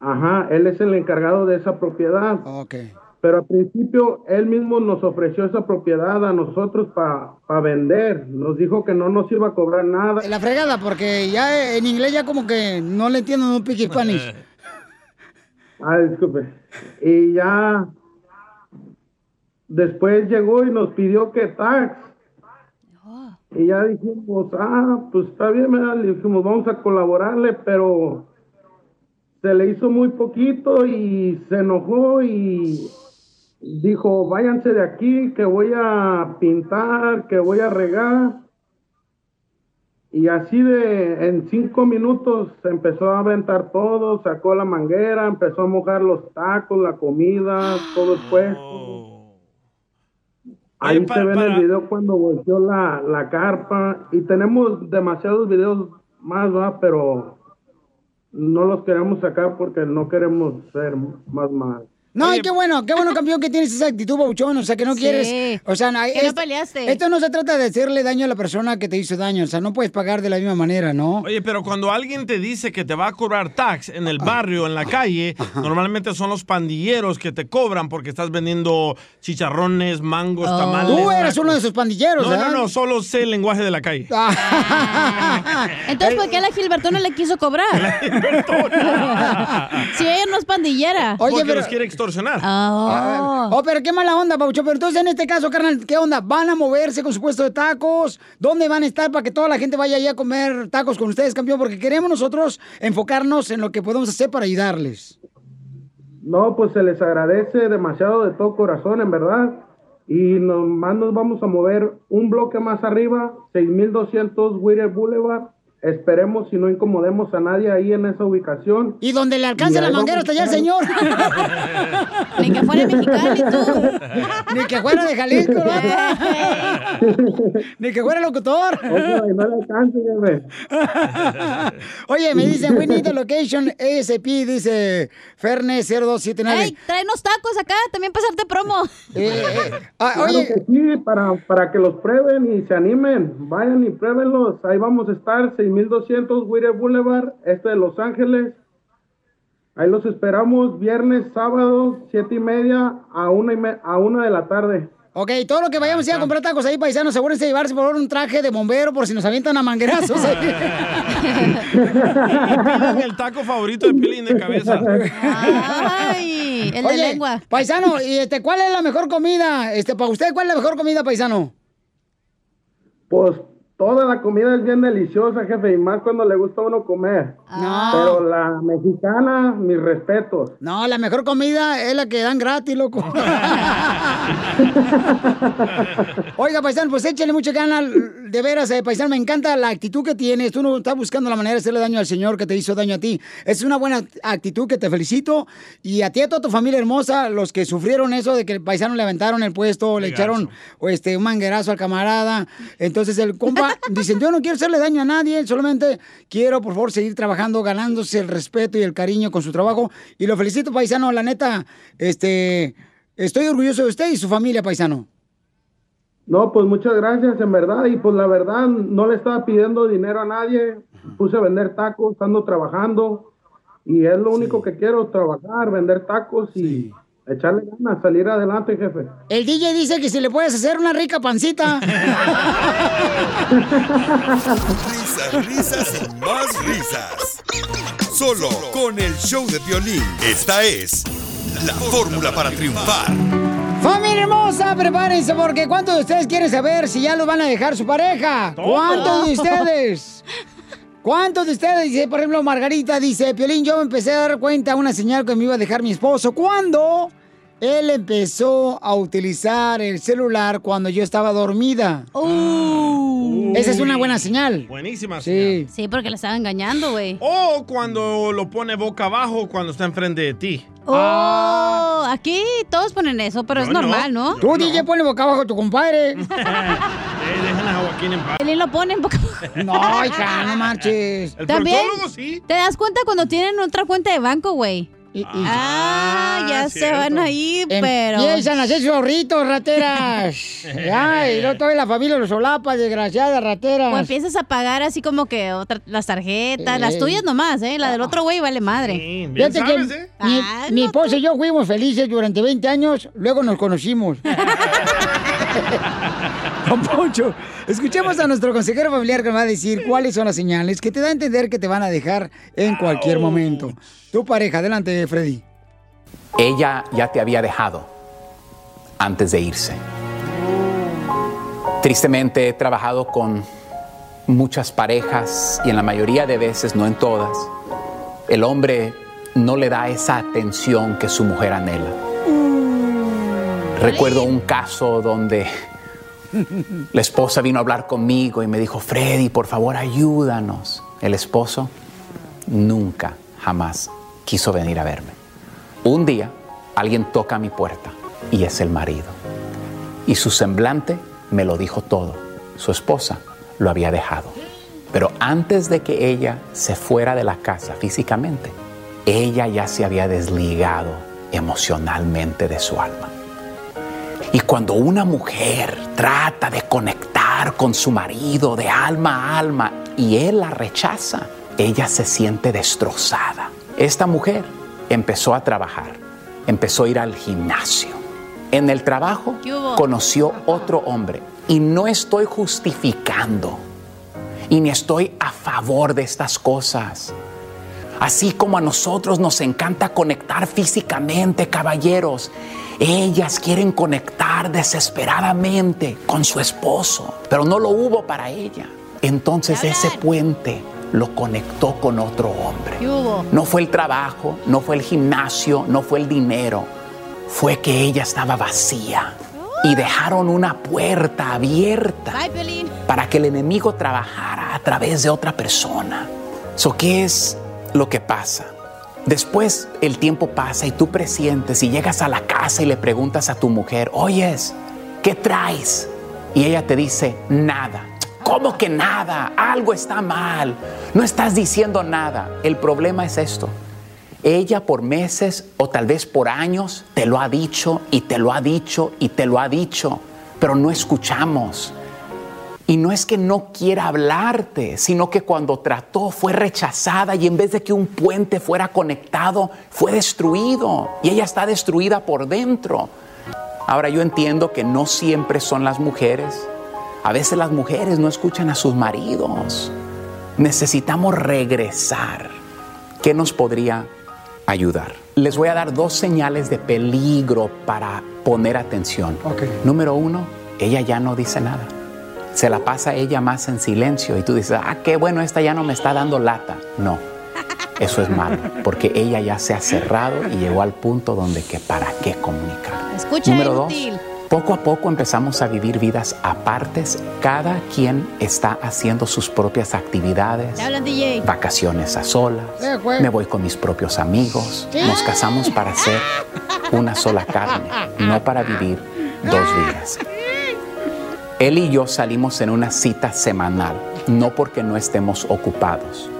Ajá, él es el encargado de esa propiedad. Ok. Pero al principio él mismo nos ofreció esa propiedad a nosotros para vender. Nos dijo que no nos iba a cobrar nada. La fregada, porque ya en inglés ya como que no le entiendo un pique Spanish. Ah, disculpe. Y ya después llegó y nos pidió que tax. Y ya dijimos, ah, pues está bien, ¿verdad? le dijimos, vamos a colaborarle, pero se le hizo muy poquito y se enojó y dijo, váyanse de aquí, que voy a pintar, que voy a regar. Y así de, en cinco minutos empezó a aventar todo, sacó la manguera, empezó a mojar los tacos, la comida, todo el puesto. Ahí se ve en el video cuando volteó la, la carpa y tenemos demasiados videos más, va, pero no los queremos sacar porque no queremos ser más mal. No, y qué bueno, qué bueno, campeón, que tienes esa actitud, Bauchón. O sea, que no Sí. quieres. O sea, Que no es- peleaste. Esto no se trata de hacerle daño a la persona que te hizo daño. O sea, no puedes pagar de la misma manera, ¿no? Oye, pero cuando alguien te dice que te va a cobrar tax en el barrio, en la calle, normalmente son los pandilleros que te cobran porque estás vendiendo chicharrones, mangos, tamales. Tú eres uno de esos pandilleros, No, ¿verdad? no, no, solo sé el lenguaje de la calle. Entonces, ¿por qué la Gilbertona le quiso cobrar? si ella no es pandillera. Porque los quiere extorsionar. Ah, oh, pero qué mala onda, Paucho. Pero entonces, en este caso, carnal, ¿qué onda? ¿Van a moverse con su puesto de tacos? ¿Dónde van a estar para que toda la gente vaya ahí a comer tacos con ustedes, campeón? Porque queremos nosotros enfocarnos en lo que podemos hacer para ayudarles. No, pues se les agradece demasiado de todo corazón, en verdad. Y nomás nos vamos a mover un bloque más arriba, 6200 Whittier Boulevard. Esperemos si no incomodemos a nadie ahí en esa ubicación. Y donde le alcance la manguera hasta allá el señor. Ni que fuera mexicano, Ni que fuera de Jalisco, ¿no? Ni que fuera locutor. Y no le alcance, jefe. Oye, me dicen, we need the location ASP, dice Ferne 0279. ¡Ey, trae unos tacos acá! También para hacerte promo. Ah, Claro que sí, para, para que los prueben y se animen. Vayan y pruébenlos. Ahí vamos a estar, 6200 Whittier Boulevard, este de Los Ángeles. Ahí los esperamos viernes, sábado, siete y media a una, y me- a una de la tarde. Ok, todo lo que vayamos a ir a comprar tacos ahí, paisanos, asegúrense de llevarse por favor un traje de bombero por si nos avientan a manguerazos. Pidan el taco favorito de Piolín de cabeza. Ay, el de lengua. Paisano, ¿y este, cuál es la mejor comida? Este, para usted, ¿cuál es la mejor comida, paisano? Pues toda la comida es bien deliciosa, jefe, y más cuando le gusta a uno comer. No. Pero la mexicana, mis respetos. No, la mejor comida es la que dan gratis, loco. Oiga, paisano, pues échale mucho ganas. De veras, eh, paisano, me encanta la actitud que tienes. Tú no estás buscando la manera de hacerle daño al Señor que te hizo daño a ti. Es una buena actitud que te felicito. Y a ti y a toda tu familia hermosa, los que sufrieron eso de que el paisano le aventaron el puesto, le echaron o este, un manguerazo al camarada. Entonces el compa dice, yo no quiero hacerle daño a nadie, solamente quiero, por favor, seguir trabajando, ganándose el respeto y el cariño con su trabajo. Y lo felicito, paisano, la neta, este, estoy orgulloso de usted y su familia, paisano. No, pues muchas gracias, en verdad. Y pues la verdad, no le estaba pidiendo dinero a nadie. Puse a vender tacos, ando trabajando. Y es lo único que quiero, trabajar, vender tacos y echarle ganas, salir adelante, jefe. El DJ dice que si le puedes hacer una rica pancita. Risas, risas y más risas. Solo con el show de violín. Esta es la fórmula para triunfar. Familia hermosa, prepárense porque ¿cuántos de ustedes quieren saber si ya lo van a dejar su pareja? ¿Cuántos de ustedes? ¿Cuántos de ustedes? Dice, por ejemplo, Margarita dice, Piolín, yo me empecé a dar cuenta una señal que me iba a dejar mi esposo. ¿Cuándo? Él empezó a utilizar el celular cuando yo estaba dormida. Esa es una buena señal. Buenísima. Sí. Sí, porque le estaba engañando, güey. O cuando lo pone boca abajo cuando está enfrente de ti. Oh, aquí todos ponen eso, pero es Yo no. normal, ¿no? Tú, DJ, ponle boca abajo a tu compadre. Eh, dejen a Joaquín en paz. Él lo pone en boca No, hija, no marches. El También sí. te das cuenta cuando tienen otra cuenta de banco, güey. Ah, ya se cierto. van ahí, pero... Empiezan a hacer zorritos, rateras. Ay, y luego toda la familia los solapa, desgraciadas, rateras. O empiezas a pagar así como que otra- las tarjetas, las Ey. tuyas nomás, ¿eh? La del otro güey vale madre. Fíjate que ¿eh? mi, Ah, mi esposa y yo fuimos felices durante 20 años, luego nos conocimos. Don Poncho, escuchemos a nuestro consejero familiar que nos va a decir cuáles son las señales que te da a entender que te van a dejar en cualquier momento. Tu pareja, adelante, Freddy. Ella ya te había dejado antes de irse. Tristemente he trabajado con muchas parejas y en la mayoría de veces, no en todas, el hombre no le da esa atención que su mujer anhela. Recuerdo un caso donde la esposa vino a hablar conmigo y me dijo, Freddy, por favor, ayúdanos. El esposo nunca, jamás quiso venir a verme. Un día alguien toca mi puerta y es el marido. Y su semblante me lo dijo todo. Su esposa lo había dejado. Pero antes de que ella se fuera de la casa físicamente, ella ya se había desligado emocionalmente de su alma. Y cuando una mujer trata de conectar con su marido de alma a alma y él la rechaza, ella se siente destrozada. Esta mujer empezó a trabajar, empezó a ir al gimnasio. En el trabajo conoció otro hombre y no estoy justificando y ni estoy a favor de estas cosas. Así como a nosotros nos encanta conectar físicamente, caballeros, ellas quieren conectar desesperadamente con su esposo, pero no lo hubo para ella. Entonces ese puente lo conectó con otro hombre. No fue el trabajo, no fue el gimnasio, no fue el dinero, fue que ella estaba vacía y dejaron una puerta abierta Bye, para que el enemigo trabajara a través de otra persona. So, ¿Qué es lo que pasa? Después el tiempo pasa y tú presientes y llegas a la casa y le preguntas a tu mujer, oyes, ¿qué traes? Y ella te dice, nada. ¿Cómo que nada? Algo está mal. No estás diciendo nada. El problema es esto. Ella por meses o tal vez por años te lo ha dicho y te lo ha dicho y te lo ha dicho, pero no escuchamos. Y no es que no quiera hablarte, sino que cuando trató fue rechazada y en vez de que un puente fuera conectado, fue destruido. Y ella está destruida por dentro. Ahora yo entiendo que no siempre son las mujeres. A veces las mujeres no escuchan a sus maridos. Necesitamos regresar. ¿Qué nos podría ayudar? Les voy a dar dos señales de peligro para poner atención. Número uno, ella ya no dice nada. Se la pasa ella más en silencio y tú dices, ah, qué bueno, esta ya no me está dando lata. No, eso es malo, porque ella ya se ha cerrado y llegó al punto donde que para qué comunicar. Escucha, Número dos, poco a poco empezamos a vivir vidas apartes. Cada quien está haciendo sus propias actividades. Hablan, DJ. Vacaciones a solas. Me voy con mis propios amigos. Nos casamos para ser una sola carne, no para vivir dos vidas. Él y yo salimos en una cita semanal, no porque no estemos ocupados,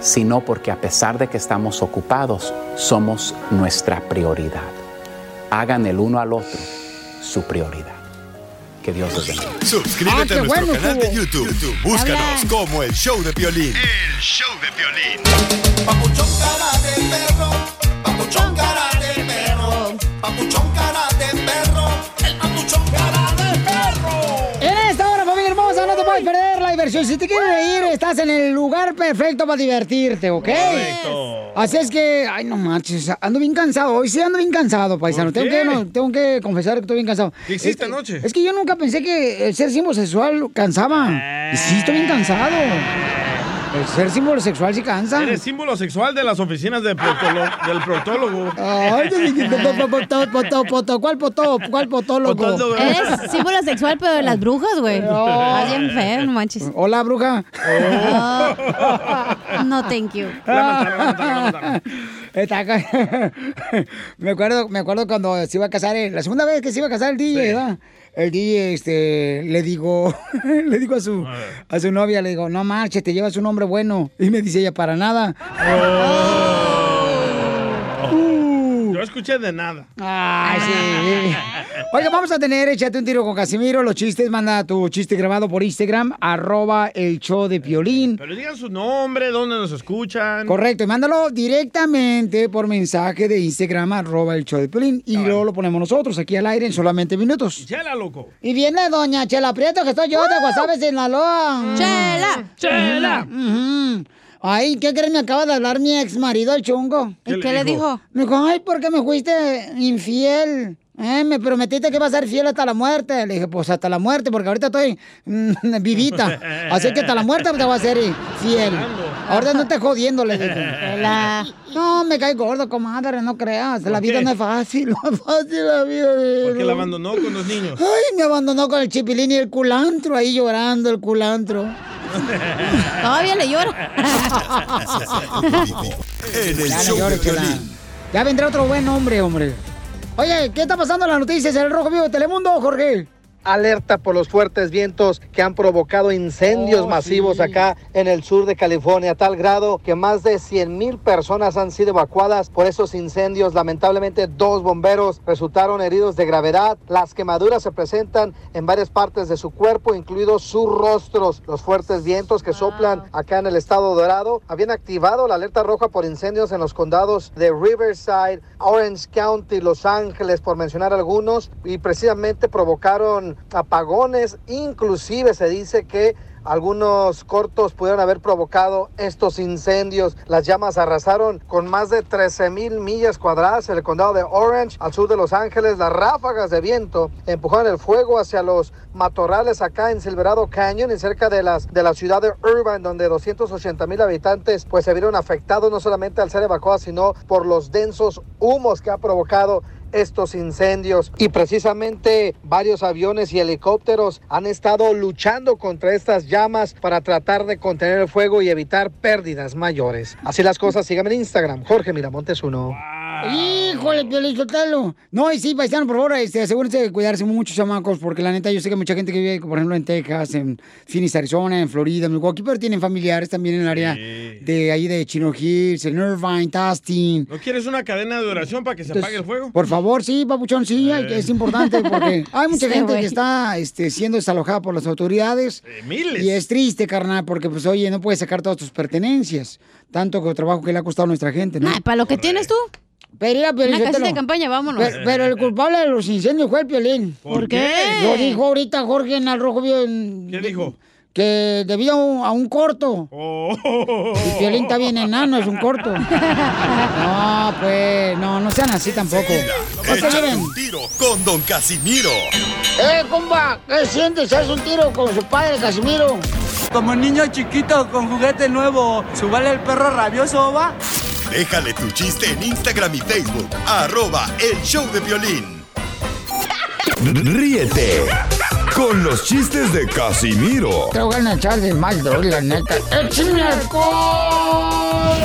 sino porque a pesar de que estamos ocupados, somos nuestra prioridad. Hagan el uno al otro su prioridad. Que Dios los bendiga. Suscríbete Ah, a nuestro bueno canal de. YouTube. YouTube, Búscanos Hablan. como el show de violín. El show de violín. Papuchón cara de perro, papuchón cara de perro, puedes perder la diversión. Si te quieres reír, estás en el lugar perfecto para divertirte, ¿ok? Correcto. Así es que, ay, no manches, ando bien cansado. Hoy sí ando bien cansado, paisano. ¿Por Tengo que, no, tengo que confesar que estoy bien cansado. ¿Qué hiciste Es que- anoche? Es que yo nunca pensé que el ser homosexual cansaba. Y sí, estoy bien cansado. El ser símbolo sexual sí cansa. Eres símbolo sexual de las oficinas de del proctólogo. Ay, poto, ¿cuál poto? ¿Cuál potólogo? Eres símbolo sexual, pero de las brujas, güey. No. Estás bien feo, no manches. Hola, bruja. Oh. No, thank you. Me acuerdo, me acuerdo cuando se iba a casar, eh, la segunda vez que se iba a casar el DJ, ¿verdad? El DJ, este, le digo, le digo a su, a su novia, le digo, no marche, te llevas un hombre bueno. Y me dice ella, para nada. Yo escuché de nada. Ay, sí. Oiga, vamos a tener Échate un tiro con Casimiro. Los chistes, manda tu chiste grabado por Instagram, arroba el show de Piolín. Pero digan su nombre, dónde nos escuchan. Correcto, y mándalo directamente por mensaje de Instagram, arroba el show de Piolín. Y luego lo ponemos nosotros aquí al aire en solamente minutos. Chela, loco. Y viene doña Chela Prieto, que estoy yo de Guasave, Sinaloa. Chela, Chela. Ujú. Ay, ¿qué crees? Me acaba de hablar mi ex marido, el chungo. ¿Y ¿Qué qué le dijo? Me dijo, ay, ¿por qué me fuiste infiel? Eh, me prometiste que iba a ser fiel hasta la muerte. Le dije, pues hasta la muerte, porque ahorita estoy mm, vivita. Así que hasta la muerte te voy a ser fiel. Ahorita no te jodiendo, le dije. La- No, me cae gordo, comadre, no creas. La vida qué? no es fácil, no es fácil la vida. Porque la abandonó con los niños. Ay, me abandonó con el chipilín y el culantro ahí llorando, el culantro. Todavía le llora. En el Ya no show de. Ya vendrá otro buen hombre, hombre. Oye, ¿qué está pasando en las noticias en el Rojo Vivo de Telemundo, Jorge? Alerta por los fuertes vientos que han provocado incendios Oh, masivos sí. acá en el sur de California, a tal grado que más de 100 mil personas han sido evacuadas por esos incendios. Lamentablemente, dos bomberos resultaron heridos de gravedad. Las quemaduras se presentan en varias partes de su cuerpo, incluidos sus rostros. Los fuertes vientos que soplan acá en el estado dorado habían activado la alerta roja por incendios en los condados de Riverside, Orange County, Los Ángeles, por mencionar algunos, y precisamente provocaron apagones. Inclusive se dice que algunos cortos pudieron haber provocado estos incendios. Las llamas arrasaron con más de 13 mil millas cuadradas en el condado de Orange, al sur de Los Ángeles. Las ráfagas de viento empujaron el fuego hacia los matorrales acá en Silverado Canyon y cerca de, las, de la ciudad de Irvine, donde 280 mil habitantes pues se vieron afectados no solamente al ser evacuados, sino por los densos humos que ha provocado estos incendios y precisamente varios aviones y helicópteros han estado luchando contra estas llamas para tratar de contener el fuego y evitar pérdidas mayores. Así las cosas, síganme en Instagram, Jorge Miramontes uno. Híjole, Piolín, Sotelo. No, y sí, paisano, por favor, este, asegúrense de cuidarse mucho, chamacos, porque la neta, yo sé que mucha gente que vive, por ejemplo, en Texas, en Phoenix, Arizona, en Florida, en Milwaukee, pero tienen familiares también en el área de ahí de Chino Hills, en Irvine, Tustin. ¿No quieres una cadena de oración para que se apague el fuego? Por favor, sí, papuchón, sí, hay- es importante porque hay mucha Sí, gente que está este, siendo desalojada por las autoridades. miles. Y es triste, carnal, porque pues oye, no puedes sacar todas tus pertenencias. Tanto que trabajo que le ha costado a nuestra gente, ¿no? ¿Para lo que tienes tú? Pero, mira, Piolín, Una casita Sotelo. de campaña, vámonos. Pero, pero el culpable de los incendios fue el Piolín. ¿Por ¿Por qué? Lo dijo ahorita Jorge en el Rojo Vivo. ¿Qué dijo? Que debido a un, a un corto. Oh. Y Piolín está bien enano, es un corto. No, pues, no, no sean así tampoco. Échate un tiro con Don Casimiro. ¡Eh, compa! ¿Qué sientes? ¿Haz un tiro con su padre, Casimiro? Como niño chiquito con juguete nuevo, ¿subale el perro rabioso, va? Déjale tu chiste en Instagram y Facebook. Arroba el show de violín. Ríete con los chistes de Casimiro Te voy a echar de mal, la neta. ¡Échame alcohol!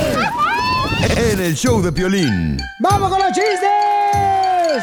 en el show de violín. ¡Vamos con los chistes!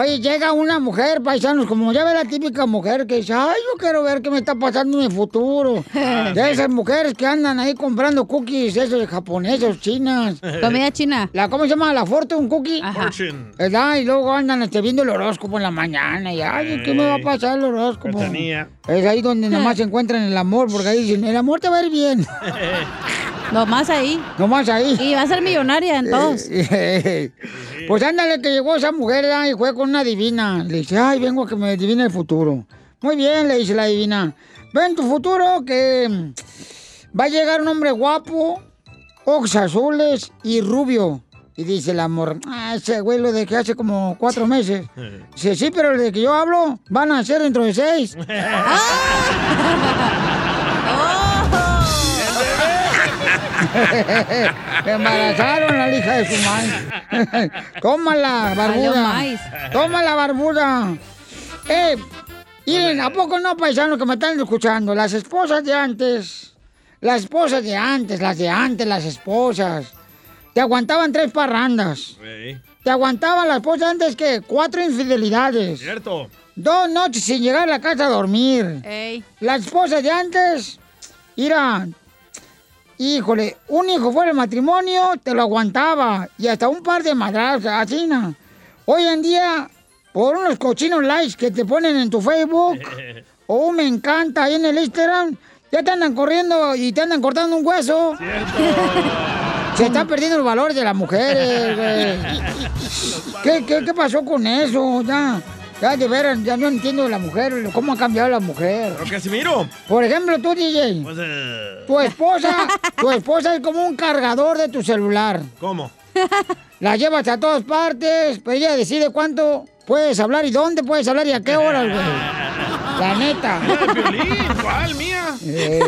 Oye, llega una mujer, paisanos, como ya ve la típica mujer que dice, ay, yo quiero ver qué me está pasando en mi futuro. De esas mujeres que andan ahí comprando cookies, esos japoneses, chinas. Comida china. La, ¿Cómo se llama? La Fortune Cookie. Fortune. ¿Verdad? Y luego andan este, viendo el horóscopo en la mañana y, ay, ¿qué me va a pasar el horóscopo? Es ahí donde nomás se encuentran el amor, porque ahí dicen, el amor te va a ir bien. Nomás ahí. Nomás ahí. Y va a ser millonaria en todos. pues ándale que llegó esa mujer y fue con una divina. Le dice, ay, vengo a que me adivine el futuro. Muy bien, le dice la divina. Ven tu futuro que mm, va a llegar un hombre guapo ojos azules y rubio. Y dice el amor, ah, ese güey lo dejé hace como cuatro meses. Dice, sí, pero el de que yo hablo van a ser dentro de seis. Me embarazaron a la hija de su madre. Tómala, barbuda. maíz. Tómala, barbuda. Eh, miren, ¿a poco no, paisanos que me están escuchando? Las esposas de antes, las esposas de antes, las de antes, las esposas, te aguantaban tres parrandas. Te aguantaba la esposa de antes que cuatro infidelidades. Cierto. Dos noches sin llegar a la casa a dormir. Ey. La esposa de antes, mira, híjole, un hijo fuera del matrimonio te lo aguantaba y hasta un par de madrazos, así, ¿no? Hoy en día, por unos cochinos likes que te ponen en tu Facebook o un me encanta ahí en el Instagram, ya te andan corriendo y te andan cortando un hueso. Se están perdiendo los valores de las mujeres, güey. ¿Qué, qué, qué pasó con eso? Ya, ya de veras, ya no entiendo la mujer, cómo ha cambiado la mujer. Pero Casimiro. Por ejemplo, tú, DJ, Pues, eh, tu esposa, tu esposa es como un cargador de tu celular. ¿Cómo? La llevas a todas partes, pero ella decide cuánto puedes hablar y dónde puedes hablar y a qué horas, güey. La neta. ¿cuál? ¿Mía? Eh,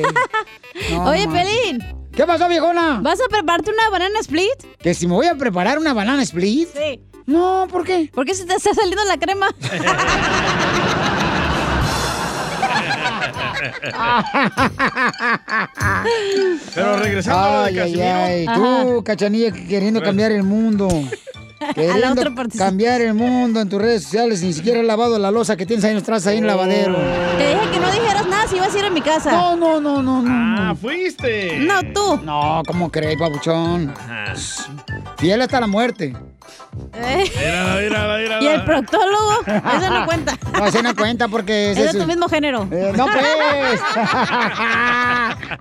no, Oye, man. Pelín. ¿Qué pasó, viejona? ¿Vas a prepararte una banana split? ¿Que si me voy a preparar una banana split? Sí. No, ¿por qué? ¿Por qué se te está saliendo la crema? Pero regresando a lo de Ay, ay, Casimiro. ay, tú, cachanilla, que queriendo cambiar el mundo. Queriendo cambiar el mundo en tus redes sociales, ni siquiera has lavado la losa que tienes ahí atrás ahí en el lavadero. Te dije que no dijeras nada si ibas a ir a mi casa. No, no, no, no, no. Ah, fuiste. No, tú. No, ¿cómo crees, papuchón? Fiel hasta la muerte. Eh. Mira, mira, mira. ¿Y el proctólogo? Eso no cuenta. No, ese no cuenta porque ese Es de tu mismo género. Eh, no, pues.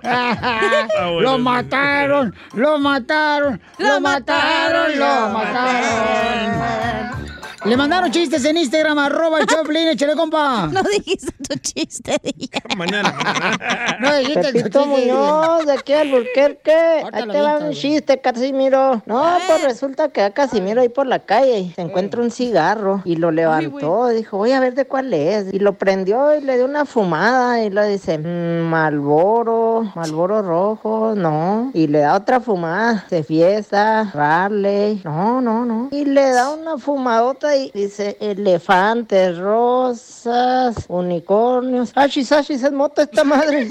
lo mataron, lo mataron, lo mataron, lo mataron. Le mandaron chistes en Instagram, arroba el Choplin, échale, compa. No dijiste tu chiste, dije. Mañana, mañana. No dijiste tu chiste. Muñoz, de aquí al Burquerque. Ahí te va un chiste, Casimiro. No, Eh. pues resulta que a Casimiro ahí por la calle se encuentra un cigarro y lo levantó. Dijo, voy a ver de cuál es. Y lo prendió y le dio una fumada y le dice, "Mm, Malboro, Malboro rojo, no. Y le da otra fumada de fiesta, Raleigh, no, no, no. Y le da una fumadota y dice, elefantes, rosas, unicornios. Ashis, ashis, es moto esta madre.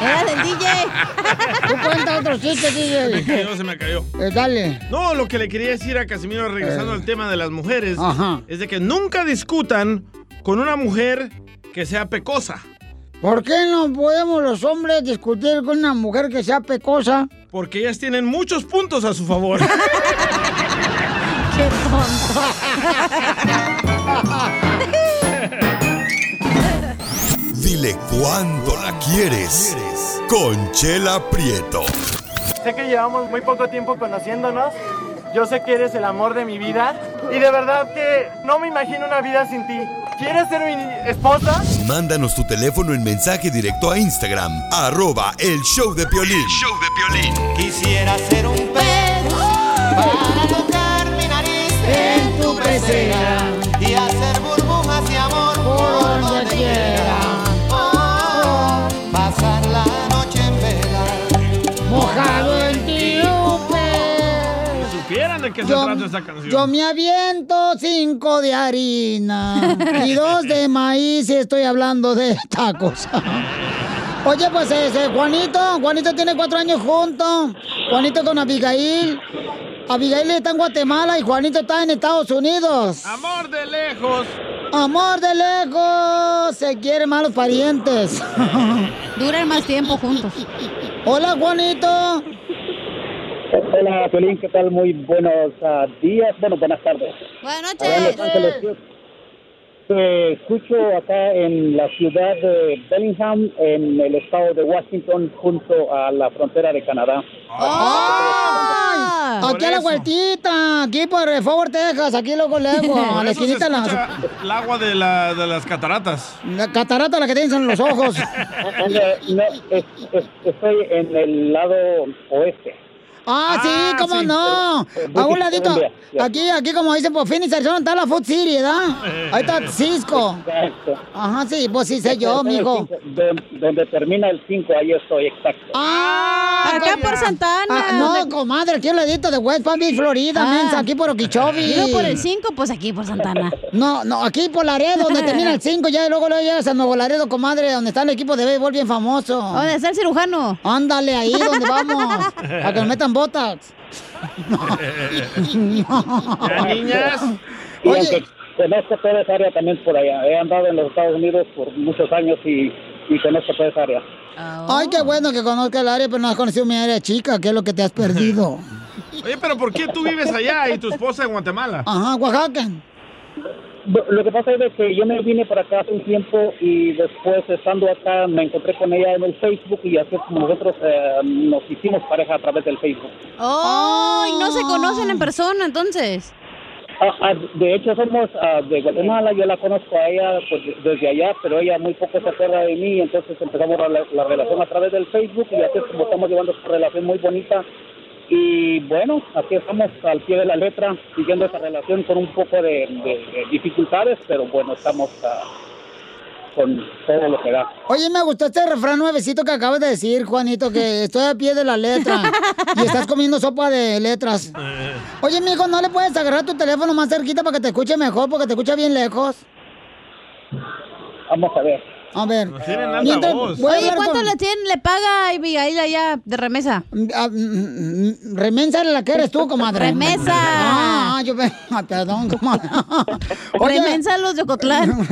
Era del DJ. Tú cuenta otro chiste, Se me DJ. cayó, se me cayó. Eh, dale. No, lo que le quería decir a Casimiro, regresando Eh. al tema de las mujeres, Ajá. es de que nunca discutan con una mujer que sea pecosa. ¿Por qué no podemos los hombres discutir con una mujer que sea pecosa? Porque ellas tienen muchos puntos a su favor. Qué tonto. Dile cuándo la quieres. Conchela Prieto. Sé que llevamos muy poco tiempo conociéndonos. Yo sé que eres el amor de mi vida. Y de verdad que no me imagino una vida sin ti. ¿Quieres ser mi esposa? Mándanos tu teléfono en mensaje directo a Instagram, arroba el show de Piolín. show de Piolín. Quisiera ser un pez para y hacer burbujas de amor por donde quiera. Oh, pasar la noche en vela. Mojado en supieran de qué se Yo, trata esta canción. yo me aviento cinco de harina y dos de maíz y estoy hablando de tacos. Oye, pues ese Juanito, Juanito tiene cuatro años juntos. Juanito con Abigail. Abigail está en Guatemala y Juanito está en Estados Unidos. Amor de lejos. Amor de lejos, se quieren más los parientes. Duran más tiempo juntos. Hola, Juanito. Hola, Piolín, ¿qué tal? Muy buenos ah, días, bueno, buenas tardes. Buenas Ángeles, yo te escucho acá en la ciudad de Bellingham, en el estado de Washington, junto a la frontera de Canadá. ¡Oh! Aquí a la vueltita, aquí por Fort Worth, Texas, aquí luego luego, a la esquinita la, el agua de, la, de las cataratas. la catarata la que tienes en los ojos. No, no, estoy en el lado oeste. Ah, sí, cómo no. A un ladito, aquí, aquí como dicen por Phoenix, Arizona, está la Food City, ¿verdad? Ahí está Cisco. Exacto. Ajá, sí, pues sí sé yo, mijo. Donde, donde termina el 5, ahí estoy, exacto. Ah, Acá com- por Santana. Ah, no, comadre, aquí al ladito de West Palm Beach, Florida, Ah. mensa, aquí por Okeechobee. Digo por el 5, pues aquí por Santana. No, no, aquí por Laredo, donde termina el 5, ya y luego luego llegas a Nuevo Laredo, comadre, donde está el equipo de béisbol bien famoso. ¿Dónde está el cirujano? Ándale, ahí donde vamos, a que nos metan botas. Ya, niñas. Oye. conozco toda esa área también por allá. He andado en los Estados Unidos por muchos años y, y conozco toda esa área. Ay, qué bueno que conozca el área, pero no has conocido mi área chica, que es lo que te has perdido. Oye, pero ¿por qué tú vives allá y tu esposa en Guatemala? Ajá, Oaxaca. Lo que pasa es que yo me vine para acá hace un tiempo y después estando acá me encontré con ella en el Facebook y así es como nosotros eh, nos hicimos pareja a través del Facebook. ¡Oh! Y no se conocen en persona, entonces. Ah, ah, de hecho somos ah, de Guatemala, yo la conozco a ella pues, desde allá, pero ella muy poco se acuerda de mí, entonces empezamos la, la relación a través del Facebook y así es como estamos llevando esta relación muy bonita. Y bueno, aquí estamos al pie de la letra, siguiendo esa relación con un poco de, de- de dificultades, pero bueno, estamos ah, con todo lo que da. Oye, me gustó este refrán nuevecito que acabas de decir, Juanito, que estoy a pie de la letra y estás comiendo sopa de letras. Oye, mijo, ¿no le puedes agarrar tu teléfono más cerquita para que te escuche mejor, porque te escucha bien lejos? Vamos a ver. A ver. Tienen alta Mientras- voz. voy a Oye, ¿cuánto con- le, tiene, le paga a Abigail allá de remesa? Ah, mm, mm, Remensa la que eres tú, comadre. Remesa. Ah, yo... ah, perdón, comadre. Remensa los de Ocotlán.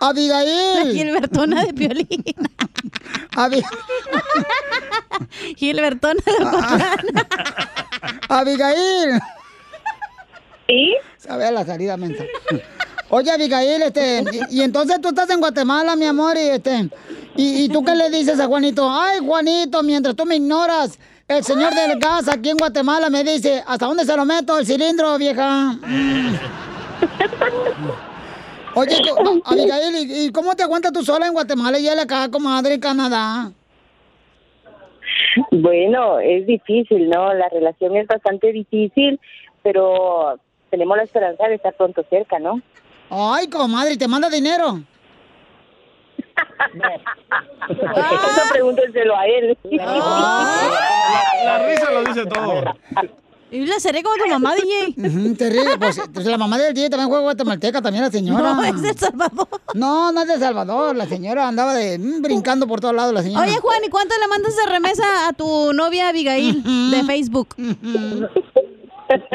Abigail. La Gilbertona de Piolín. Gilbertona de Ocotlán. Abigail. ¿Sí? Sabe a la salida, mensa. Oye, Abigail, este, y, entonces tú estás en Guatemala, mi amor, y este, y, tú qué le dices a Juanito? Ay, Juanito, mientras tú me ignoras, el señor del gas aquí en Guatemala me dice, ¿hasta dónde se lo meto el cilindro, vieja? Oye, tú, Abigail, ¿y, y cómo te aguantas tú sola en Guatemala y él acá, comadre, en Canadá? Bueno, es difícil, ¿no? La relación es bastante difícil, pero tenemos la esperanza de estar pronto cerca, ¿no? Ay, comadre, ¿te manda dinero? Eso pregúntenselo a él. La risa lo dice todo. Y la seré como tu mamá, DJ. Ujú, te ríes, pues, pues, la mamá del DJ también juega guatemalteca, también la señora. No, es de El Salvador. No, no es de Salvador, la señora andaba de mm, brincando por todos lados la señora. Oye, Juan, ¿y cuánto le mandas de remesa a tu novia Abigail de Facebook?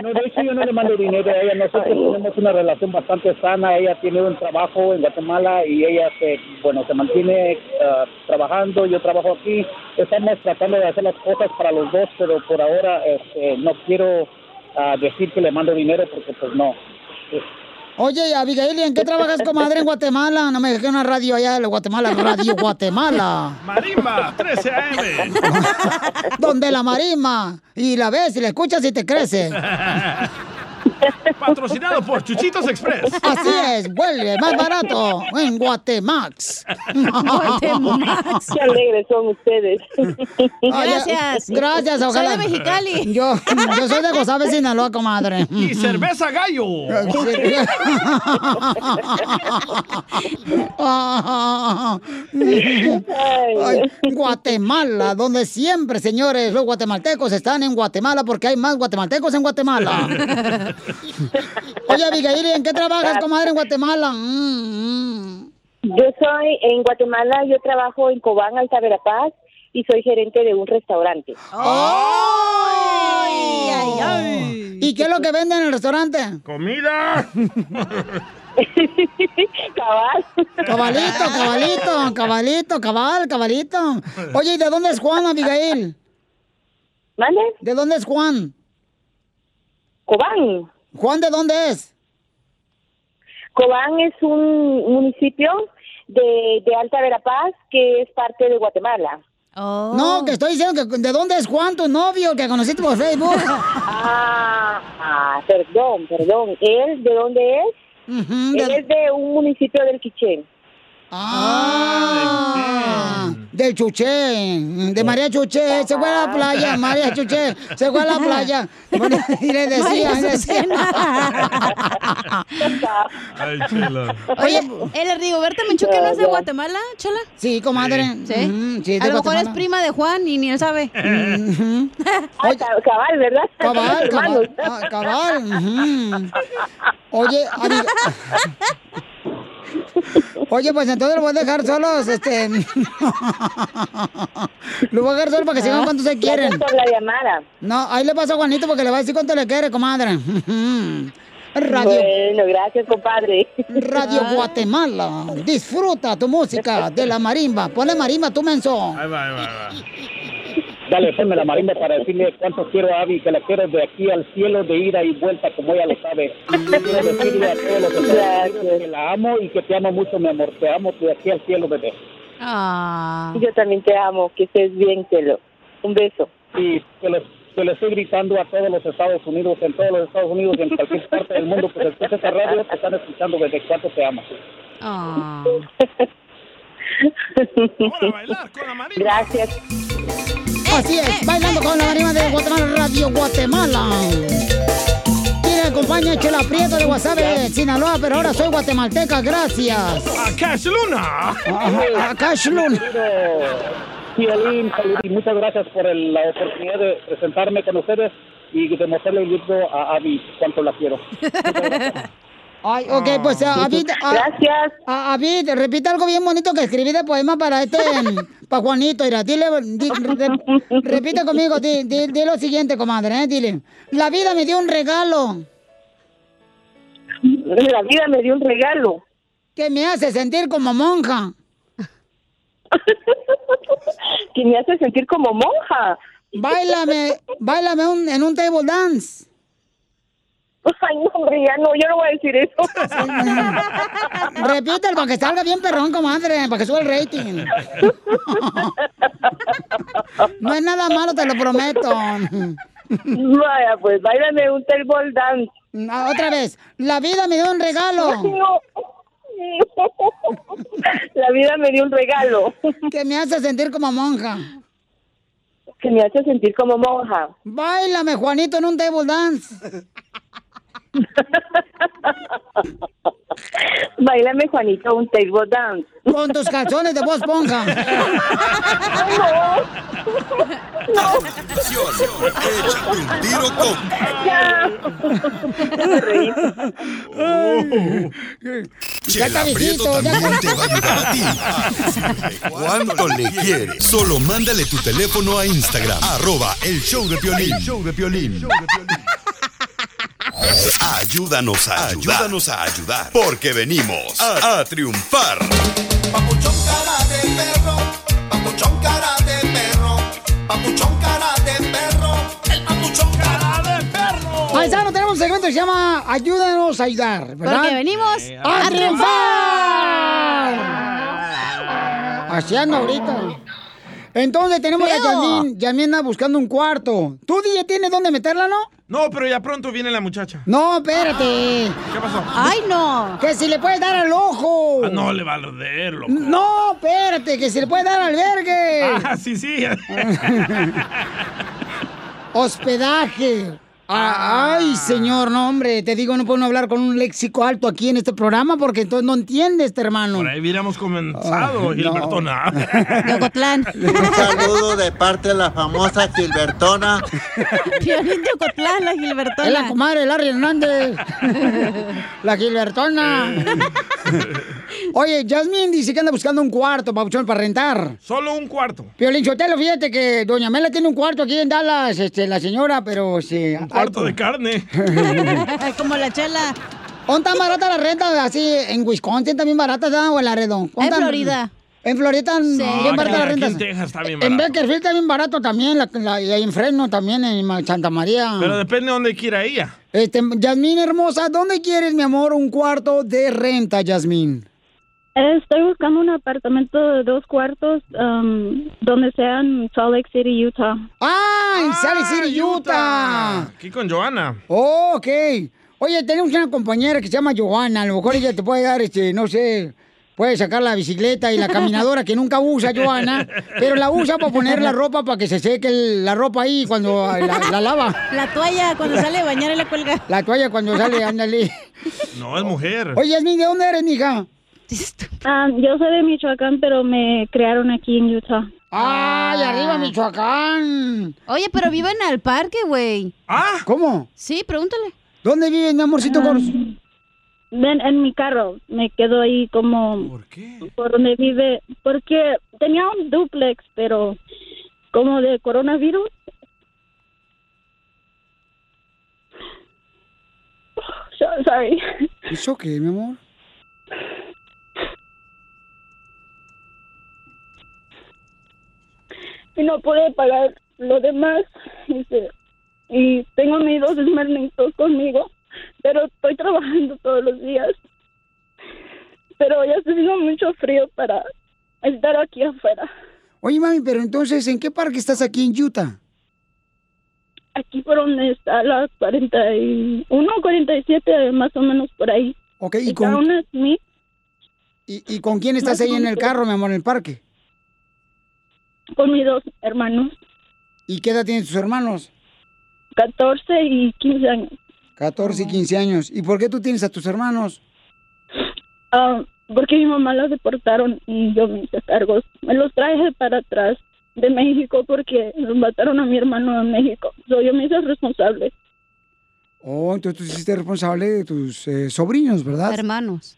No, de hecho yo no le mando dinero a ella, nosotros tenemos una relación bastante sana, ella tiene un trabajo en Guatemala y ella se, bueno, se mantiene ah, trabajando, yo trabajo aquí, estamos tratando de hacer las cosas para los dos, pero por ahora este, no quiero ah, decir que le mando dinero porque pues no. Oye, Abigail, ¿y en qué trabajas, comadre, en Guatemala? No me dejé una radio allá de Guatemala, Radio Guatemala. Marimba, 13 AM. Donde la marisma. Y la ves y la escuchas y te crece. Patrocinado por Chuchitos Express. Así es, vuelve más barato en Guatemax. Guatemax. Qué alegres son ustedes. Gracias. Gracias, ojalá. Soy de Mexicali. Yo, yo soy de Gozave, Sinaloa, comadre. Y cerveza gallo. Ay, Guatemala, donde siempre, señores, los guatemaltecos están en Guatemala porque hay más guatemaltecos en Guatemala. Oye, Abigail, ¿y ¿en qué trabajas, comadre, en Guatemala? Mm, Yo soy en Guatemala, yo trabajo en Cobán, Alta Verapaz, y soy gerente de un restaurante. ¡Ay, ay, ay! ¿Y qué es lo que venden en el restaurante? ¡Comida! Cabal. Cabalito, cabalito, cabalito, cabal, cabalito. Oye, ¿y de dónde es Juan, Abigail? ¿Vale? ¿De dónde es Juan? Cobán. ¿Juan de dónde es? Cobán es un municipio de, de Alta Verapaz que es parte de Guatemala. No, que estoy diciendo que de dónde es Juan, tu novio, que conociste por Facebook. Ah, ah, perdón, perdón. ¿Él de dónde es? Él es de un municipio del Quichén. Ah, del Chuché, de María Chuché, se fue a la playa, María Chuché, se fue a la playa. Bueno, y le decía, le decía. Ay, chela. Oye, ¿el Rigoberta Menchuque no es de Guatemala, Chela? Sí, comadre. ¿Sí? A lo mejor es prima de Juan y ni él sabe. Ah, cabal, ¿verdad? Cabal, cabal, ah, cabal. Oye, Ari- Oye, pues entonces lo voy a dejar solos, este... lo voy a dejar solo para que sigan cuánto se quieren. Gracias por la llamada. No, ahí le pasa a Juanito porque le va a decir cuánto le quiere, comadre. Radio, Bueno, gracias, compadre. Radio Guatemala. Disfruta tu música de la marimba. Ponle marimba, tú menso. Ahí va, ahí va, ahí va. Dale, ponme la marimba para decirle cuánto quiero a Abby, que la quiero de aquí al cielo, de ida y vuelta, como ella lo sabe. Quiero decirle a todos los Estados Unidos que la amo y que te amo mucho, mi amor. Te amo de aquí al cielo, bebé. Ah. Yo también te amo. Que estés bien, Telo. Un beso. Y que les, que le estoy gritando a todos los Estados Unidos, en todos los Estados Unidos y en cualquier parte del mundo que se escuche esta radio, te están escuchando desde cuánto te amo. Gracias. Así es, bailando con la marimba de Guatemala, Radio Guatemala. ¿Quién me acompaña? Chela Prieto de Guasave, Sinaloa, pero ahora soy guatemalteca, gracias. ¡A Cash Luna! A, a Cash Luna. Piolín, salud y muchas gracias por el- la oportunidad de presentarme con ustedes y demostrarle el libro a Abby cuánto la quiero. Ay, ok, pues a Avid. Gracias. A Avid, repite algo bien bonito que escribí de poema para este, para Juanito. Mira, dile, di- re- repite conmigo, di, di- di lo siguiente, comadre, ¿eh? dile. La vida me dio un regalo. La vida me dio un regalo. Que me hace sentir como monja. que me hace sentir como monja. Báilame, báilame un- en un table dance. Ay, no, hombre, ya no, yo no voy a decir eso. Repítelo para que salga bien perrón, comadre, para que suba el rating. No es nada malo, te lo prometo. Vaya, pues, bailame un table dance. Ah, Otra vez, la vida me dio un regalo. Ay, no. La vida me dio un regalo. Que me hace sentir como monja. Que me hace sentir como monja. Báilame, Juanito, en un table dance. Bailame, Juanito, un table dance. Con tus calzones de voz esponja. Échate un tiro con Chela Prieto también te va a ayudar a ti a cuánto le quieres. Solo mándale tu teléfono a Instagram, arroba el show de Piolín. El show de Piolín. Ayúdanos a ayudar. Ayúdanos a ayudar. Porque venimos a, a triunfar. Papuchón cara de perro, papuchón cara de perro, papuchón cara de perro, el papuchón cara de perro. Paisano, tenemos un segmento que se llama Ayúdanos a ayudar, ¿verdad? Porque venimos a, a triunfar. Así ando ahorita. Entonces tenemos a Feo. Yasmín. Yasmín anda buscando un cuarto. ¿Tú, DJ, tienes dónde meterla, no? No, pero ya pronto viene la muchacha. No, espérate. ¿Qué pasó? ¡Ay, no! Que si le puedes dar al ojo. Ah, no le va a arder, loco. No, espérate, que si le puede dar albergue. Ah, sí, sí. Hospedaje. Ah, Ay, señor, no, hombre, te digo, no puedo hablar con un léxico alto aquí en este programa porque entonces no entiendes, hermano. Por ahí hubiéramos comenzado, Ah, Gilbertona. Un saludo de parte de la famosa Gilbertona. Piolín de Ocotlán, la Gilbertona. Es la comadre Larry Hernández. la Gilbertona. Oye, Jasmine dice que anda buscando un cuarto, Pabuchón, para rentar. Solo un cuarto. Piolín Sotelo, fíjate que Doña Mela tiene un cuarto aquí en Dallas, este, la señora, pero sí. Un cuarto de carne. Como la chela. ¿Dónde está barata la renta? Así, en Wisconsin también barata, ¿verdad? ¿O en Laredo? ¿Dónde En? Florida. En Florida, bien barata la aquí, aquí renta. en Texas está bien En barato. Bakersfield está bien barato también, la, la- y ahí en Fresno también, en Santa María. Pero depende de dónde quiera ella. Este, Yasmín hermosa, ¿dónde quieres, mi amor, un cuarto de renta, Yasmín? Estoy buscando un apartamento de dos cuartos um, donde sea en Salt Lake City, Utah. ¡Ah! En Salt Lake City, Utah. Aquí con Joana. Oh, ok. Oye, tenemos una compañera que se llama Johanna. A lo mejor ella te puede dar, este, no sé, puede sacar la bicicleta y la caminadora que nunca usa, Johanna, pero la usa para poner la ropa para que se seque el- la ropa ahí cuando la, la lava. La toalla cuando sale a bañar y la cuelga. La toalla cuando sale, ándale. No, es mujer. Oye, Yasmin, ¿de dónde eres, mija? Ah, yo soy de Michoacán, pero me crearon aquí en Utah. ¡Ay, arriba Michoacán! Oye, pero viven al parque, güey. ¿Ah? ¿Cómo? Sí, pregúntale. ¿Dónde viven, mi amorcito? Ah, Ven, en mi carro. Me quedo ahí como... ¿Por qué? Por donde vive. Porque tenía un duplex, pero como de coronavirus. So- Sorry. ¿Es okay, mi amor? Y no pude pagar lo demás. Y, se- y tengo a mis dos hermanitos conmigo, pero estoy trabajando todos los días. Pero ya se hizo mucho frío para estar aquí afuera. Oye, mami, pero entonces, ¿en qué parque estás aquí en Utah? Aquí por donde está la 41, 47, más o menos por ahí. Ok, ¿y Está con, una. ¿y, y con quién estás ahí en el carro, mi amor, en el parque? Con mis dos hermanos, ¿Y qué edad tienen tus hermanos? 14 y 15 años. 14 y 15 años. ¿Y por qué tú tienes a tus hermanos? Ah, porque mi mamá los deportaron y yo me hice cargos. Me los traje para atrás de México porque los mataron a mi hermano en México. So, yo me hice responsable. Oh, entonces tú hiciste responsable de tus eh, sobrinos, ¿verdad? Hermanos.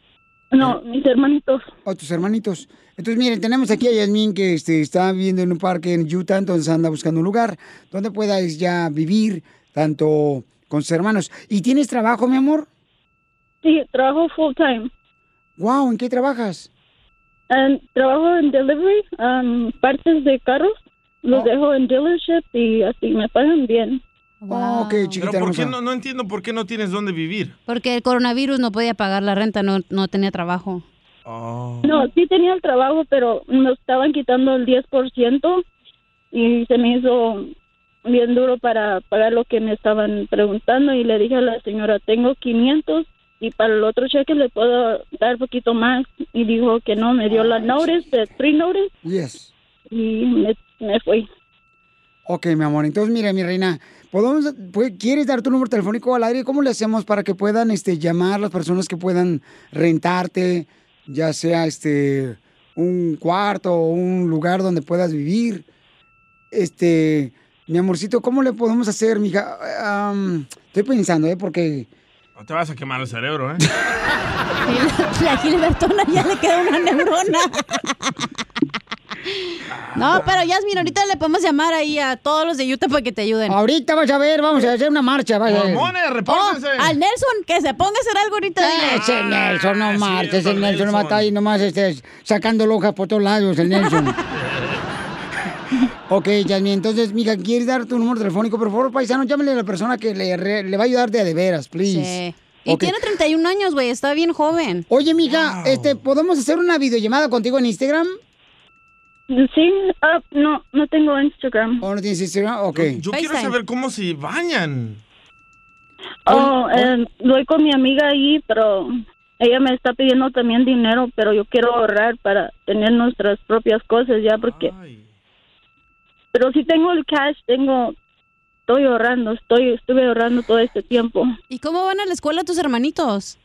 No, mis hermanitos. O tus hermanitos. Entonces, miren, tenemos aquí a Yasmín que este, está viviendo en un parque en Utah, entonces anda buscando un lugar donde puedas ya vivir, tanto con sus hermanos. ¿Y tienes trabajo, mi amor? Sí, trabajo full time. Wow, ¿en qué trabajas? And trabajo en delivery, um, partes de carros. Los dejo en dealership y así me pagan bien. Oh, ok, chiquita Pero ¿por qué no, no entiendo por qué no tienes dónde vivir? Porque el coronavirus no podía pagar la renta, no, no tenía trabajo. No, sí tenía el trabajo, pero me estaban quitando el 10% y se me hizo bien duro para pagar lo que me estaban preguntando y le dije a la señora, tengo 500 y para el otro cheque le puedo dar poquito más y dijo que no, me dio la notice, de three notice Yes. y me, me fui. Ok, mi amor. Entonces, mira, mi reina, ¿podemos, pues, ¿quieres dar tu número telefónico al aire? ¿Cómo le hacemos para que puedan este, llamar las personas que puedan rentarte, ya sea este un cuarto o un lugar donde puedas vivir? Este, mi amorcito, ¿cómo le podemos hacer, mija? Am, estoy pensando, ¿eh? Porque... No te vas a quemar el cerebro, ¿eh? La Gilbertona ya le queda una neurona. No, pero Yasmin, ahorita le podemos llamar ahí a todos los de Utah para que te ayuden. Ahorita vas a ver, vamos a hacer una marcha. Vas a ver. Mormones, repórtense. Oh, al Nelson, que se ponga a hacer algo ahorita. dile. Ese Nelson, no Ah, marches, cierto, el Nelson no Nelson. está ahí nomás este, sacando lonjas por todos lados, el Nelson. ok, Yasmin, entonces, mija, ¿quieres dar tu número telefónico? Por favor, paisano, llámale a la persona que le, re- le va a ayudar de a de veras, please. Sí. Y Ok. tiene 31 años, güey, está bien joven. Oye, mija, este, ¿podemos hacer una videollamada contigo en Instagram? Sí, ah, no, no tengo Instagram. ¿O no tienes Instagram? Ok. Yo quiero saber cómo se bañan. Oh, eh, voy con mi amiga ahí, pero ella me está pidiendo también dinero, pero yo quiero ahorrar para tener nuestras propias cosas ya, porque... Pero si tengo el cash, tengo... Estoy ahorrando, estoy, estuve ahorrando todo este tiempo. ¿Y cómo van a la escuela tus hermanitos?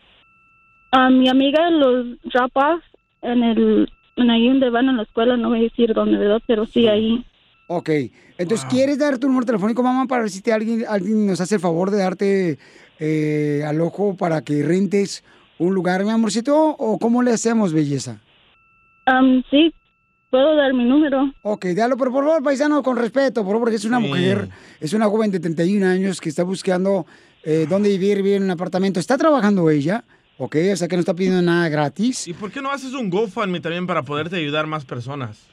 A mi amiga los drop off en el... En ahí donde van a la escuela, no voy a decir dónde, ¿verdad? Pero sí, ahí. Ok, entonces, ¿quieres dar tu número telefónico, mamá, para ver si te, alguien, alguien nos hace el favor de darte eh, al ojo para que rentes un lugar, mi amorcito? ¿O cómo le hacemos, belleza? Um, sí, puedo dar mi número. Ok, dalo, pero por favor, paisano, con respeto, por favor, porque es una Sí. mujer, es una joven de 31 años que está buscando eh, dónde vivir, vivir en un apartamento. Está trabajando ella, ok, o sea que no está pidiendo nada gratis. ¿Y por qué no haces un GoFundMe también para poderte ayudar más personas?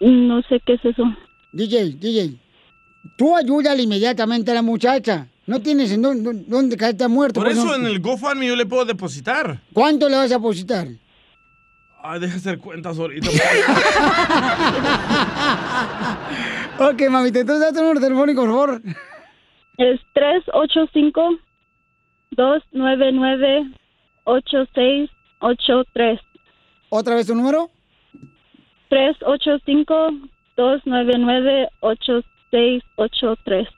No sé qué es eso. DJ, DJ, tú ayúdale inmediatamente a la muchacha. No tienes en dónde, dónde caerte muerto. Por eso no- en el GoFundMe yo le puedo depositar. ¿Cuánto le vas a depositar? Ay, deja hacer cuentas ahorita. Ok, mamita, entonces da tu número telefónico, por favor. Es 385-299-8683. ¿Otra vez tu número? 385-299-8683.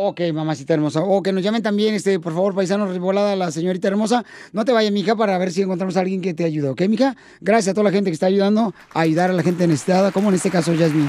Ok, mamacita hermosa. O que nos llamen también, este, por favor, paisano revolada, la señorita hermosa. No te vayas, mija, para ver si encontramos a alguien que te ayude, ¿ok, mija? Gracias a toda la gente que está ayudando a ayudar a la gente necesitada, como en este caso Yasmin.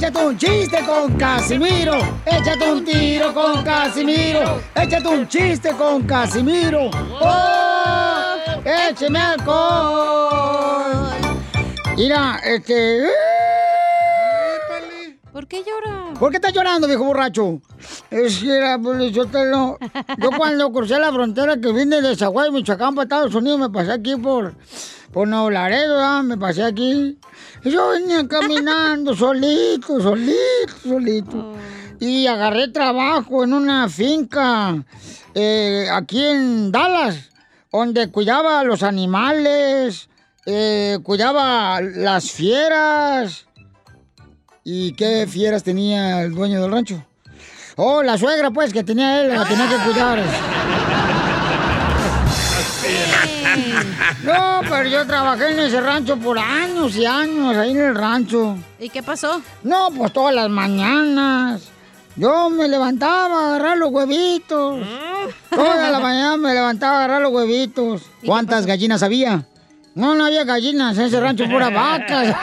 Échate un chiste con Casimiro. Échate un tiro con Casimiro. Échate un chiste con Casimiro. ¡Oh! ¡Écheme alcohol! Mira, este. ¿Por qué llora? ¿Por qué estás llorando, viejo borracho? Es que era, pues, yo, te lo- yo cuando crucé la frontera que vine de Zaguay, Michoacán, para Estados Unidos, me pasé aquí por, por Nuevo Laredo, me pasé aquí. Y yo venía caminando solito, solito, solito. Y agarré trabajo en una finca eh, aquí en Dallas, donde cuidaba a los animales, eh, cuidaba las fieras. ¿Y qué fieras tenía el dueño del rancho? Oh, la suegra, pues, que tenía él, la tenía que cuidar. No, pero yo trabajé en ese rancho por años y años, ahí en el rancho. ¿Y qué pasó? No, pues todas las mañanas. Yo me levantaba a agarrar los huevitos. Toda la mañana me levantaba a agarrar los huevitos. ¿Cuántas gallinas había? No, no había gallinas, en ese rancho puras vacas.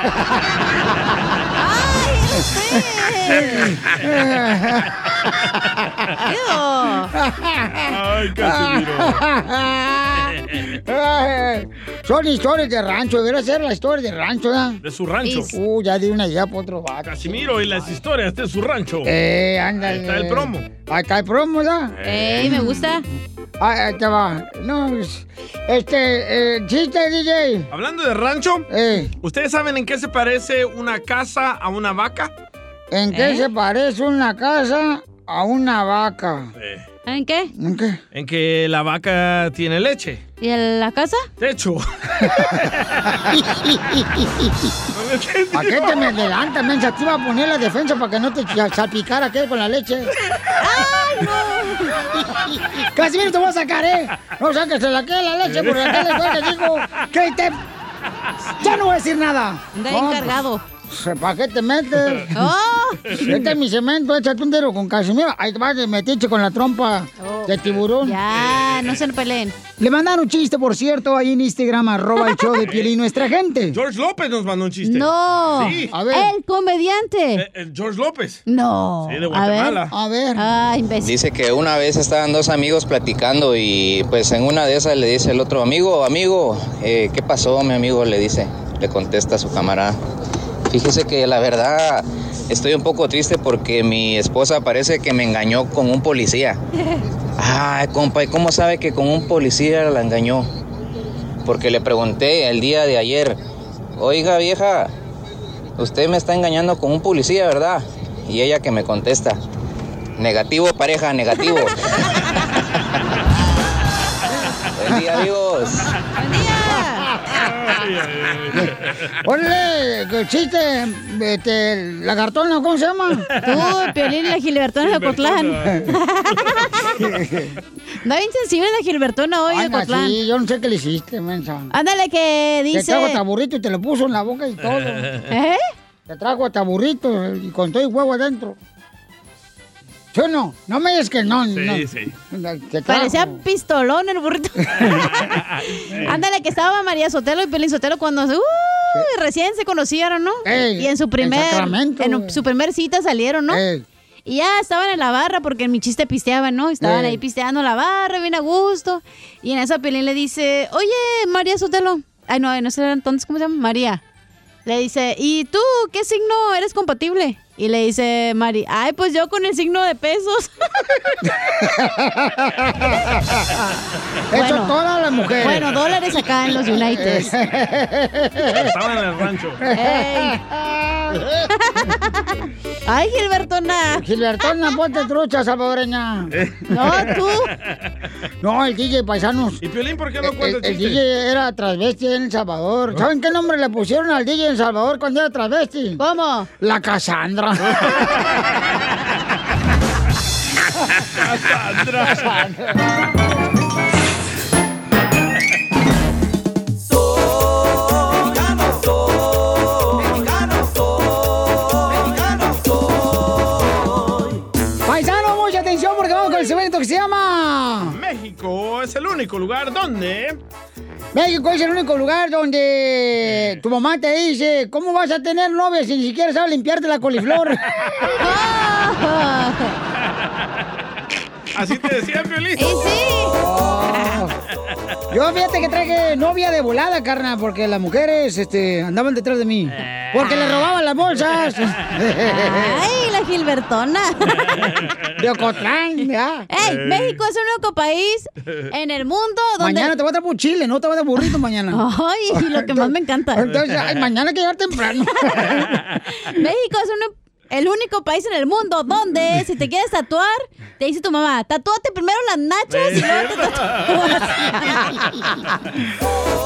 Ay, Casimiro. Ay, Son historias de rancho, debería ser la historia de rancho, ¿ya? De su rancho. Uh, ya di una idea para otro vato. Casimiro y las historias de su rancho. Eh, ándale. Ahí está el promo. Ahí está el promo, ¿ya? Ey, me gusta. Ah, ahí te va. No, es- este, eh, chiste, DJ. Hablando de rancho, Eh. ¿ustedes saben en qué se parece una casa a una vaca? ¿En qué ¿Eh? se parece una casa a una vaca? ¿En qué? ¿En qué? En que la vaca tiene leche. ¿Y en la casa? Techo. ¿A qué te me adelantas, mensa? Te iba a poner la defensa para que no te salpicara aquel con la leche. ¡Ay, no! Casimiro, te voy a sacar, ¿eh? No saques la que la leche, porque acá le juegas, digo, que te... Ya no voy a decir nada. No, encargado. pues, ¿Para qué te metes? ¡Oh! Este es mi cemento, échate un dedo con Casimiro. Ahí te vas de metiche con la trompa de tiburón. Oh. Ya, no se peleen. Le mandaron un chiste, por cierto, ahí en Instagram, arroba el show de Piolín, nuestra gente. George López nos mandó un chiste. No. Sí. A ver. El comediante. Eh, el George López. No. Sí, de A Guatemala. ver. A ver. Ah, imbécil. Dice que una vez estaban dos amigos platicando y pues en una de esas le dice el otro amigo, amigo, eh, ¿qué pasó mi amigo? Le dice, le contesta a su camarada. Fíjese que la verdad estoy un poco triste porque mi esposa parece que me engañó con un policía. Ay, compa, ¿y cómo sabe que con un policía la engañó? Porque le pregunté el día de ayer, oiga vieja, usted me está engañando con un policía, ¿verdad? Y ella que me contesta, negativo pareja, negativo. Buen día amigos. Ponle que chiste, este, lagartona, ¿cómo se llama? Tú, Piolín y la Gilbertona de Ocotlán. Da bien sensible la Gilbertona hoy de Ocotlán. sí, yo no sé qué le hiciste, mensa. Ándale que Te dice... trajo hasta burrito y te lo puso en la boca y todo. ¿Eh? Te trajo hasta burrito y con todo el huevo adentro. Tú no, no me digas que no. Sí, no. Parecía pistolón el burrito. Ándale, que estaba María Sotelo y Pelín Sotelo cuando uy, recién se conocieron, ¿no? Ey, y en su primer en su primer cita salieron, ¿no? Y ya estaban en la barra porque en mi chiste pisteaban, ¿no? Estaban Ey. ahí pisteando la barra, bien a gusto. Y en esa Pelín le dice, oye, María Sotelo. Ay, no, no sé entonces, ¿cómo se llama? María. Le dice, ¿y tú qué signo eres compatible? Y le dice Mari, ay, pues yo con el signo de pesos. Eso todas las mujeres. Bueno, dólares acá en los United. Estaban en el rancho. Ey. Ay, Gilbertona. Gilbertona, ponte trucha salvadoreña. No, tú. No, el DJ Paisanos. ¿Y Piolín por qué no El, cuenta el el chiste? DJ era transvesti en El Salvador. ¿Saben qué nombre le pusieron al DJ en El Salvador cuando era transvesti? ¿Cómo? La Cassandra. Paisano, mucha atención porque vamos con el segmento que se llama... México es el único lugar donde... México es el único lugar donde tu mamá te dice, ¿cómo vas a tener novia si ni siquiera sabes limpiarte la coliflor? Así te decía Piolín. Oh. Yo fíjate que traje novia de volada, carnal, porque las mujeres este, andaban detrás de mí. Porque le robaban las bolsas. Ay, la Gilbertona. De Ocotlán, ya. Ey, México es el único país en el mundo donde... Mañana te voy a traer un chile, no te voy a dar burrito mañana. Ay, lo que más me encanta. Entonces, ay, mañana hay que llegar temprano. México es uno- el único país en el mundo donde si te quieres tatuar, te dice tu mamá, tatúate primero las nachas y luego te tatúas.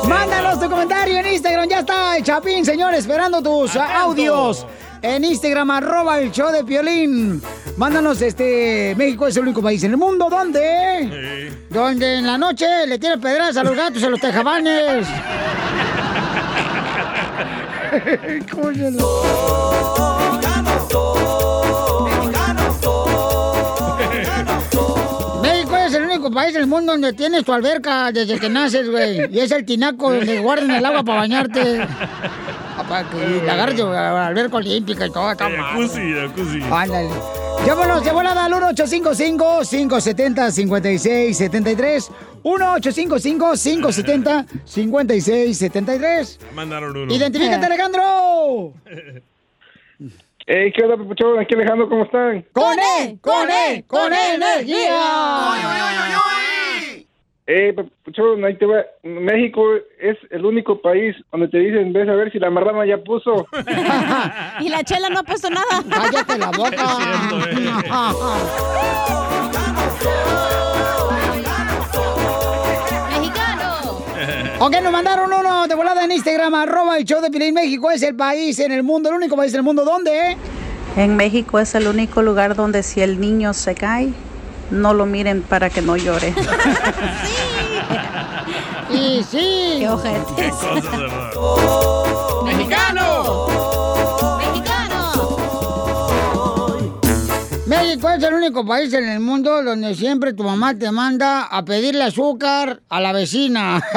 Mándanos tu comentario en Instagram. Ya está el Chapín, señor, esperando tus audios. En Instagram, arroba el show de Piolín. Mándanos, este, México es el único país en el mundo donde... Donde en la noche le tiran pedras a los gatos en los tejabanes. único país del mundo donde tienes tu alberca desde que naces, güey. Y es el tinaco donde guardan el agua para bañarte. Ah, Para que la agarres la alberca olímpica y todo. Está. Jacuzzi, jacuzzi. Ándale. Llámanos de volada al 1-855-570-5673. 1-855-570-5673. Mandaron uno. Identifícate, Alejandro. Hey, ¿qué onda, Papuchón? Aquí Alejandro, ¿cómo están? ¡Con él! ¡Con él! ¡Con energía! Eh, Papuchón, ahí te va. México es el único país donde te dicen, ves a ver si la marrana ya puso. y la chela no ha puesto nada. Cállate la boca. Ok, nos mandaron uno de volada en Instagram, arroba el show de Pilín México es el país en el mundo, el único país en el mundo donde... En México es el único lugar donde si el niño se cae, no lo miren para que no llore. Y sí. Qué ojetes. Qué cosas, México es el único país en el mundo donde siempre tu mamá te manda a pedirle azúcar a la vecina.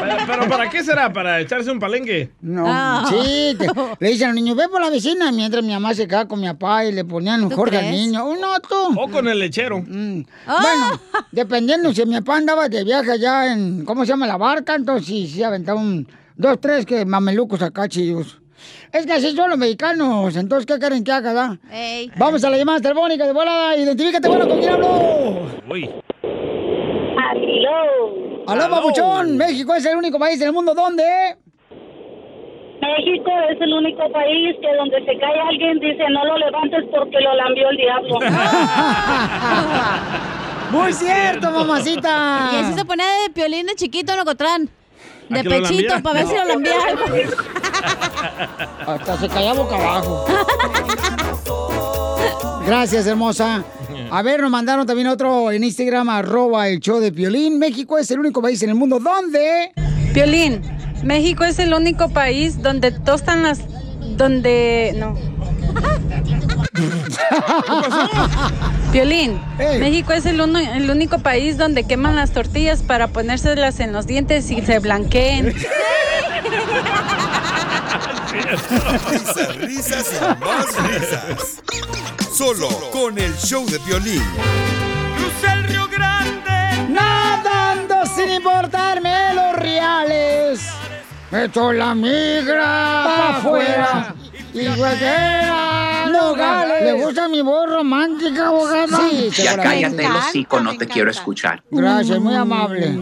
Pero, pero ¿para qué será? ¿Para echarse un palenque? No, sí, te- le dicen al niño, ve por la vecina, mientras mi mamá se quedaba con mi papá y le ponían un ¿Tú Jorge al niño. Oh, no, tú. O con el lechero. Bueno, dependiendo si mi papá andaba de viaje allá en, ¿cómo se llama? La barca, entonces sí, sí aventaba un, dos, tres que mamelucos acá chillos. Es que así son los mexicanos, entonces, ¿qué quieren que haga, da? Ey. Vamos a la llamada telefónica de volada, identifícate, bueno, ¿con quién hablo? Uy. Aló. Aló, papuchón, México es el único país del mundo donde... México es el único país que donde se cae alguien dice no lo levantes porque lo lambió el diablo. Muy cierto, mamacita. Y así se ponía de piolín de chiquito en Ocotlán. De ¿A que lo pechito, para ver si lo lambía algo. Hasta se caía boca abajo. Gracias, hermosa. A ver, nos mandaron también otro en Instagram, arroba el show de Piolín. México es el único país en el mundo donde... Piolín, México es el único país donde tostan las... donde... no. Violín, México es el, uno- el único país donde queman las tortillas para ponérselas en los dientes y se blanqueen. Risas, risas y más risas. Solo con el show de violín. Crucé el Río Grande. Nadando sin importarme los reales. Meto la migra pa' afuera. Nogales. ¿Le gusta mi voz romántica, abogada? Sí, Ya cállate el hocico, no te quiero escuchar. Gracias, muy amable.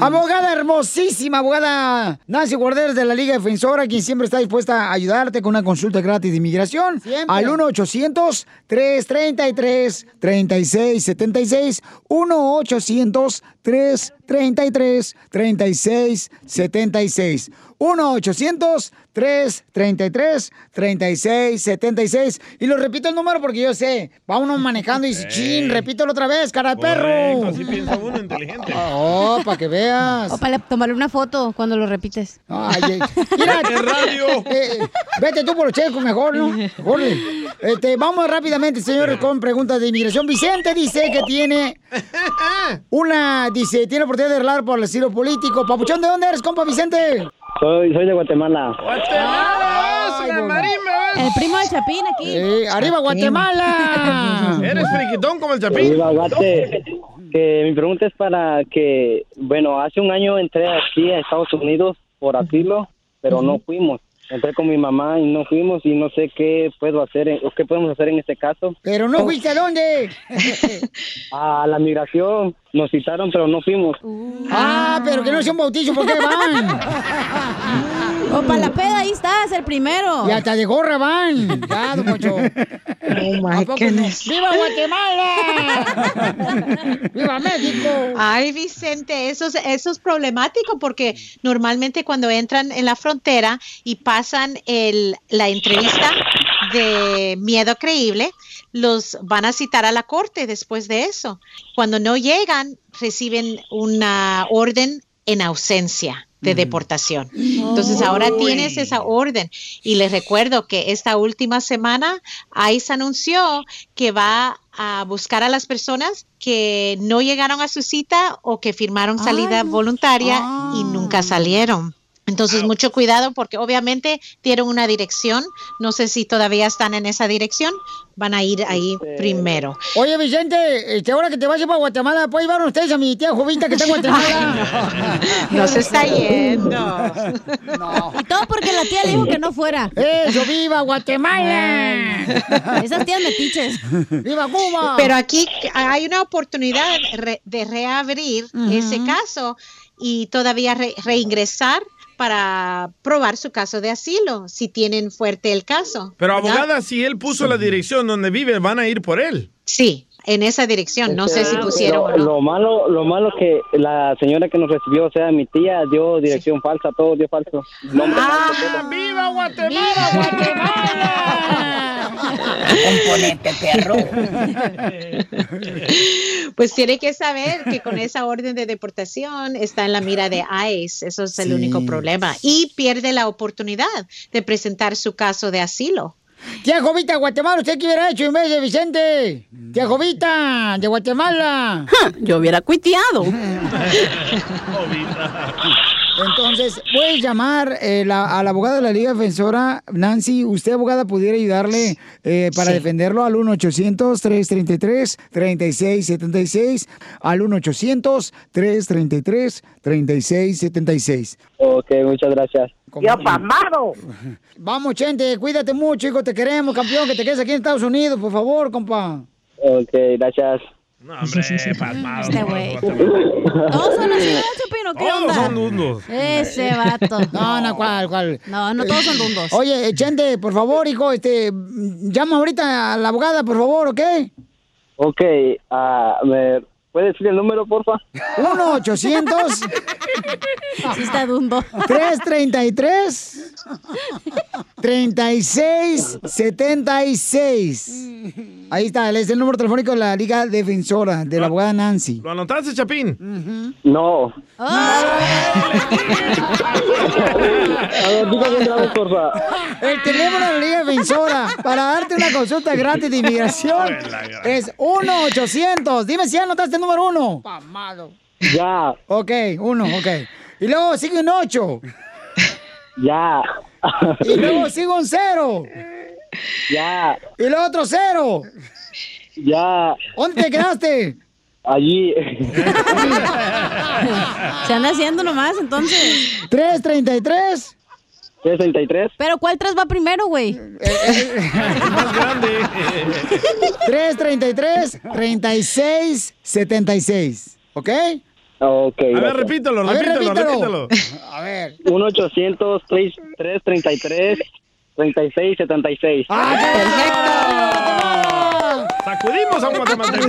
abogada hermosísima, abogada Nancy Guarderas de la Liga Defensora, quien siempre está dispuesta a ayudarte con una consulta gratis de inmigración. Al 1-800-333-3676. 1-800-333-3676. 1-800-333-3676. Y lo repito el número porque yo sé. Va uno manejando y dice, chin, repítelo otra vez, cara de perro. Así piensa uno inteligente. Oh, para que veas. O para tomarle una foto cuando lo repites. Ay, ay. Mira, ¿Qué radio? eh, vete tú por los checos mejor, ¿no? Órale. Este, vamos rápidamente, señores, con preguntas de inmigración. Vicente dice que tiene una, dice, tiene oportunidad de hablar por el asilo político. Papuchón, ¿de dónde eres, compa Vicente? Soy, soy de Guatemala. El primo del Chapín aquí. ¡Arriba Guatemala! ¿Eres friquitón como el Chapín? Viva Guate. Que mi pregunta es para que, bueno, hace un año entré aquí a Estados Unidos por asilo, pero no fuimos. Entré con mi mamá y no fuimos y no sé qué puedo hacer en- o qué podemos hacer en este caso. ¿Pero no fuiste a dónde? A la migración nos citaron, pero no fuimos. Ah, pero que no sea un bautizo, ¿por qué van? O para la peda, ahí estás, el primero. Y hasta de gorra van. Ya, don Poncho. ¿A poco no? ¡Viva Guatemala! ¡Viva México! Ay, Vicente, eso es, eso es problemático porque normalmente cuando entran en la frontera y pasan el, la entrevista de miedo creíble, los van a citar a la corte después de eso. Cuando no llegan, reciben una orden en ausencia de deportación. Entonces ahora tienes esa orden y les recuerdo que esta última semana ICE anunció que va a buscar a las personas que no llegaron a su cita o que firmaron salida voluntaria y nunca salieron. Entonces, mucho cuidado porque obviamente dieron una dirección. No sé si todavía están en esa dirección. Van a ir ahí primero. Oye, Vicente, este, ahora que te vayas para Guatemala, ¿pueden llevar ustedes a mi tía Jovita que está en Guatemala? No se está yendo. Y todo porque la tía le dijo que no fuera. ¡Eso, viva Guatemala! Esas tías metiches. ¡Viva Cuba! Pero aquí hay una oportunidad de reabrir ese caso y todavía re- reingresar para probar su caso de asilo, si tienen fuerte el caso. Pero ¿verdad? abogada, si él puso la dirección donde vive, van a ir por él. Sí, en esa dirección. No sé si pusieron o Lo, no. lo malo, lo malo que la señora que nos recibió, o sea, mi tía, dio dirección falsa, todo dio falso. Nombre Ah, falso, todo. ¡Viva Guatemala! Componente perro. Pues tiene que saber que con esa orden de deportación está en la mira de ICE. Eso es el Sí. único problema. Y pierde la oportunidad de presentar su caso de asilo. Tía Jovita, Guatemala, ¿usted qué hubiera hecho en vez de Vicente? Tía Jovita, de Guatemala. Yo hubiera cuiteado. Entonces, puedes llamar eh, la- a la abogada de la Liga Defensora, Nancy. Usted, abogada, pudiera ayudarle eh, para Sí. defenderlo al 1-800-333-3676. Al 1-800-333-3676. Ok, muchas gracias. ¡Ya pasmado! Vamos, Chente, cuídate mucho, hijo. Te queremos, campeón. Que te quedes aquí en Estados Unidos, por favor, compa. Ok, gracias. No, hombre, pasmado. Este güey. Todos son así, ¿verdad, Chapino? ¿Qué Todos onda? son dundos. Ese vato. No, no, ¿cuál, cuál? No, no todos son dundos. Oye, eh, Chente, por favor, hijo, este, llama ahorita a la abogada, por favor, ¿ok? Ok, ah, ¿me puede decir el número, porfa? 1-800. Sí está dundo. 333 36 76. Ahí está, es el número telefónico de la Liga Defensora de la abogada Nancy. ¿Lo anotaste, Chapín? No. El teléfono de la Liga Defensora para darte una consulta gratis de inmigración es 1-800. Dime si anotaste el número uno. Ya. Ok, uno, ok. Y luego sigue un 8. Ya. Y luego sigue un 0. Ya. Y luego otro 0. Ya. ¿Dónde te quedaste? Allí. Se anda haciendo nomás, entonces. 333. 333. Pero ¿cuál tres va primero, güey? Más grande. 333 36 76. ¿Ok? Ok. A ver, repítelo, A ver, repítelo, repítelo. repítelo. A ver. 1 800 333 36 76. Sacudimos a un guatemalteco.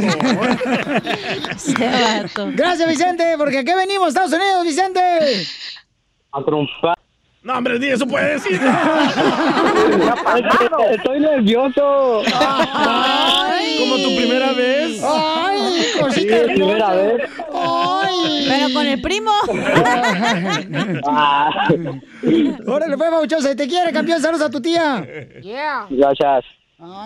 Gracias, Vicente, porque aquí venimos, Estados Unidos, Vicente. A triunfar. No, hombre, ni eso puede decir. Estoy nervioso. Como tu primera vez. Ay, Sí, cosita es primera vez. Ay. Pero con el primo. Ah, Órale, pues, Bauchosa, te quiere, campeón. Saludos a tu tía. Gracias.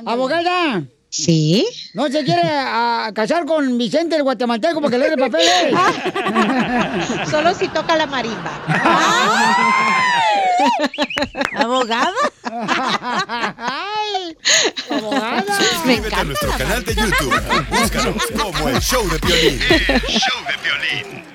Abogada. Sí. ¿No se quiere a, casar con Vicente el guatemalteco porque lee el papel? Solo si toca la marimba. ¿Abogada? Ay, abogada. Suscríbete a nuestro canal de YouTube. Búscanos como el show de Piolín. El show de violín.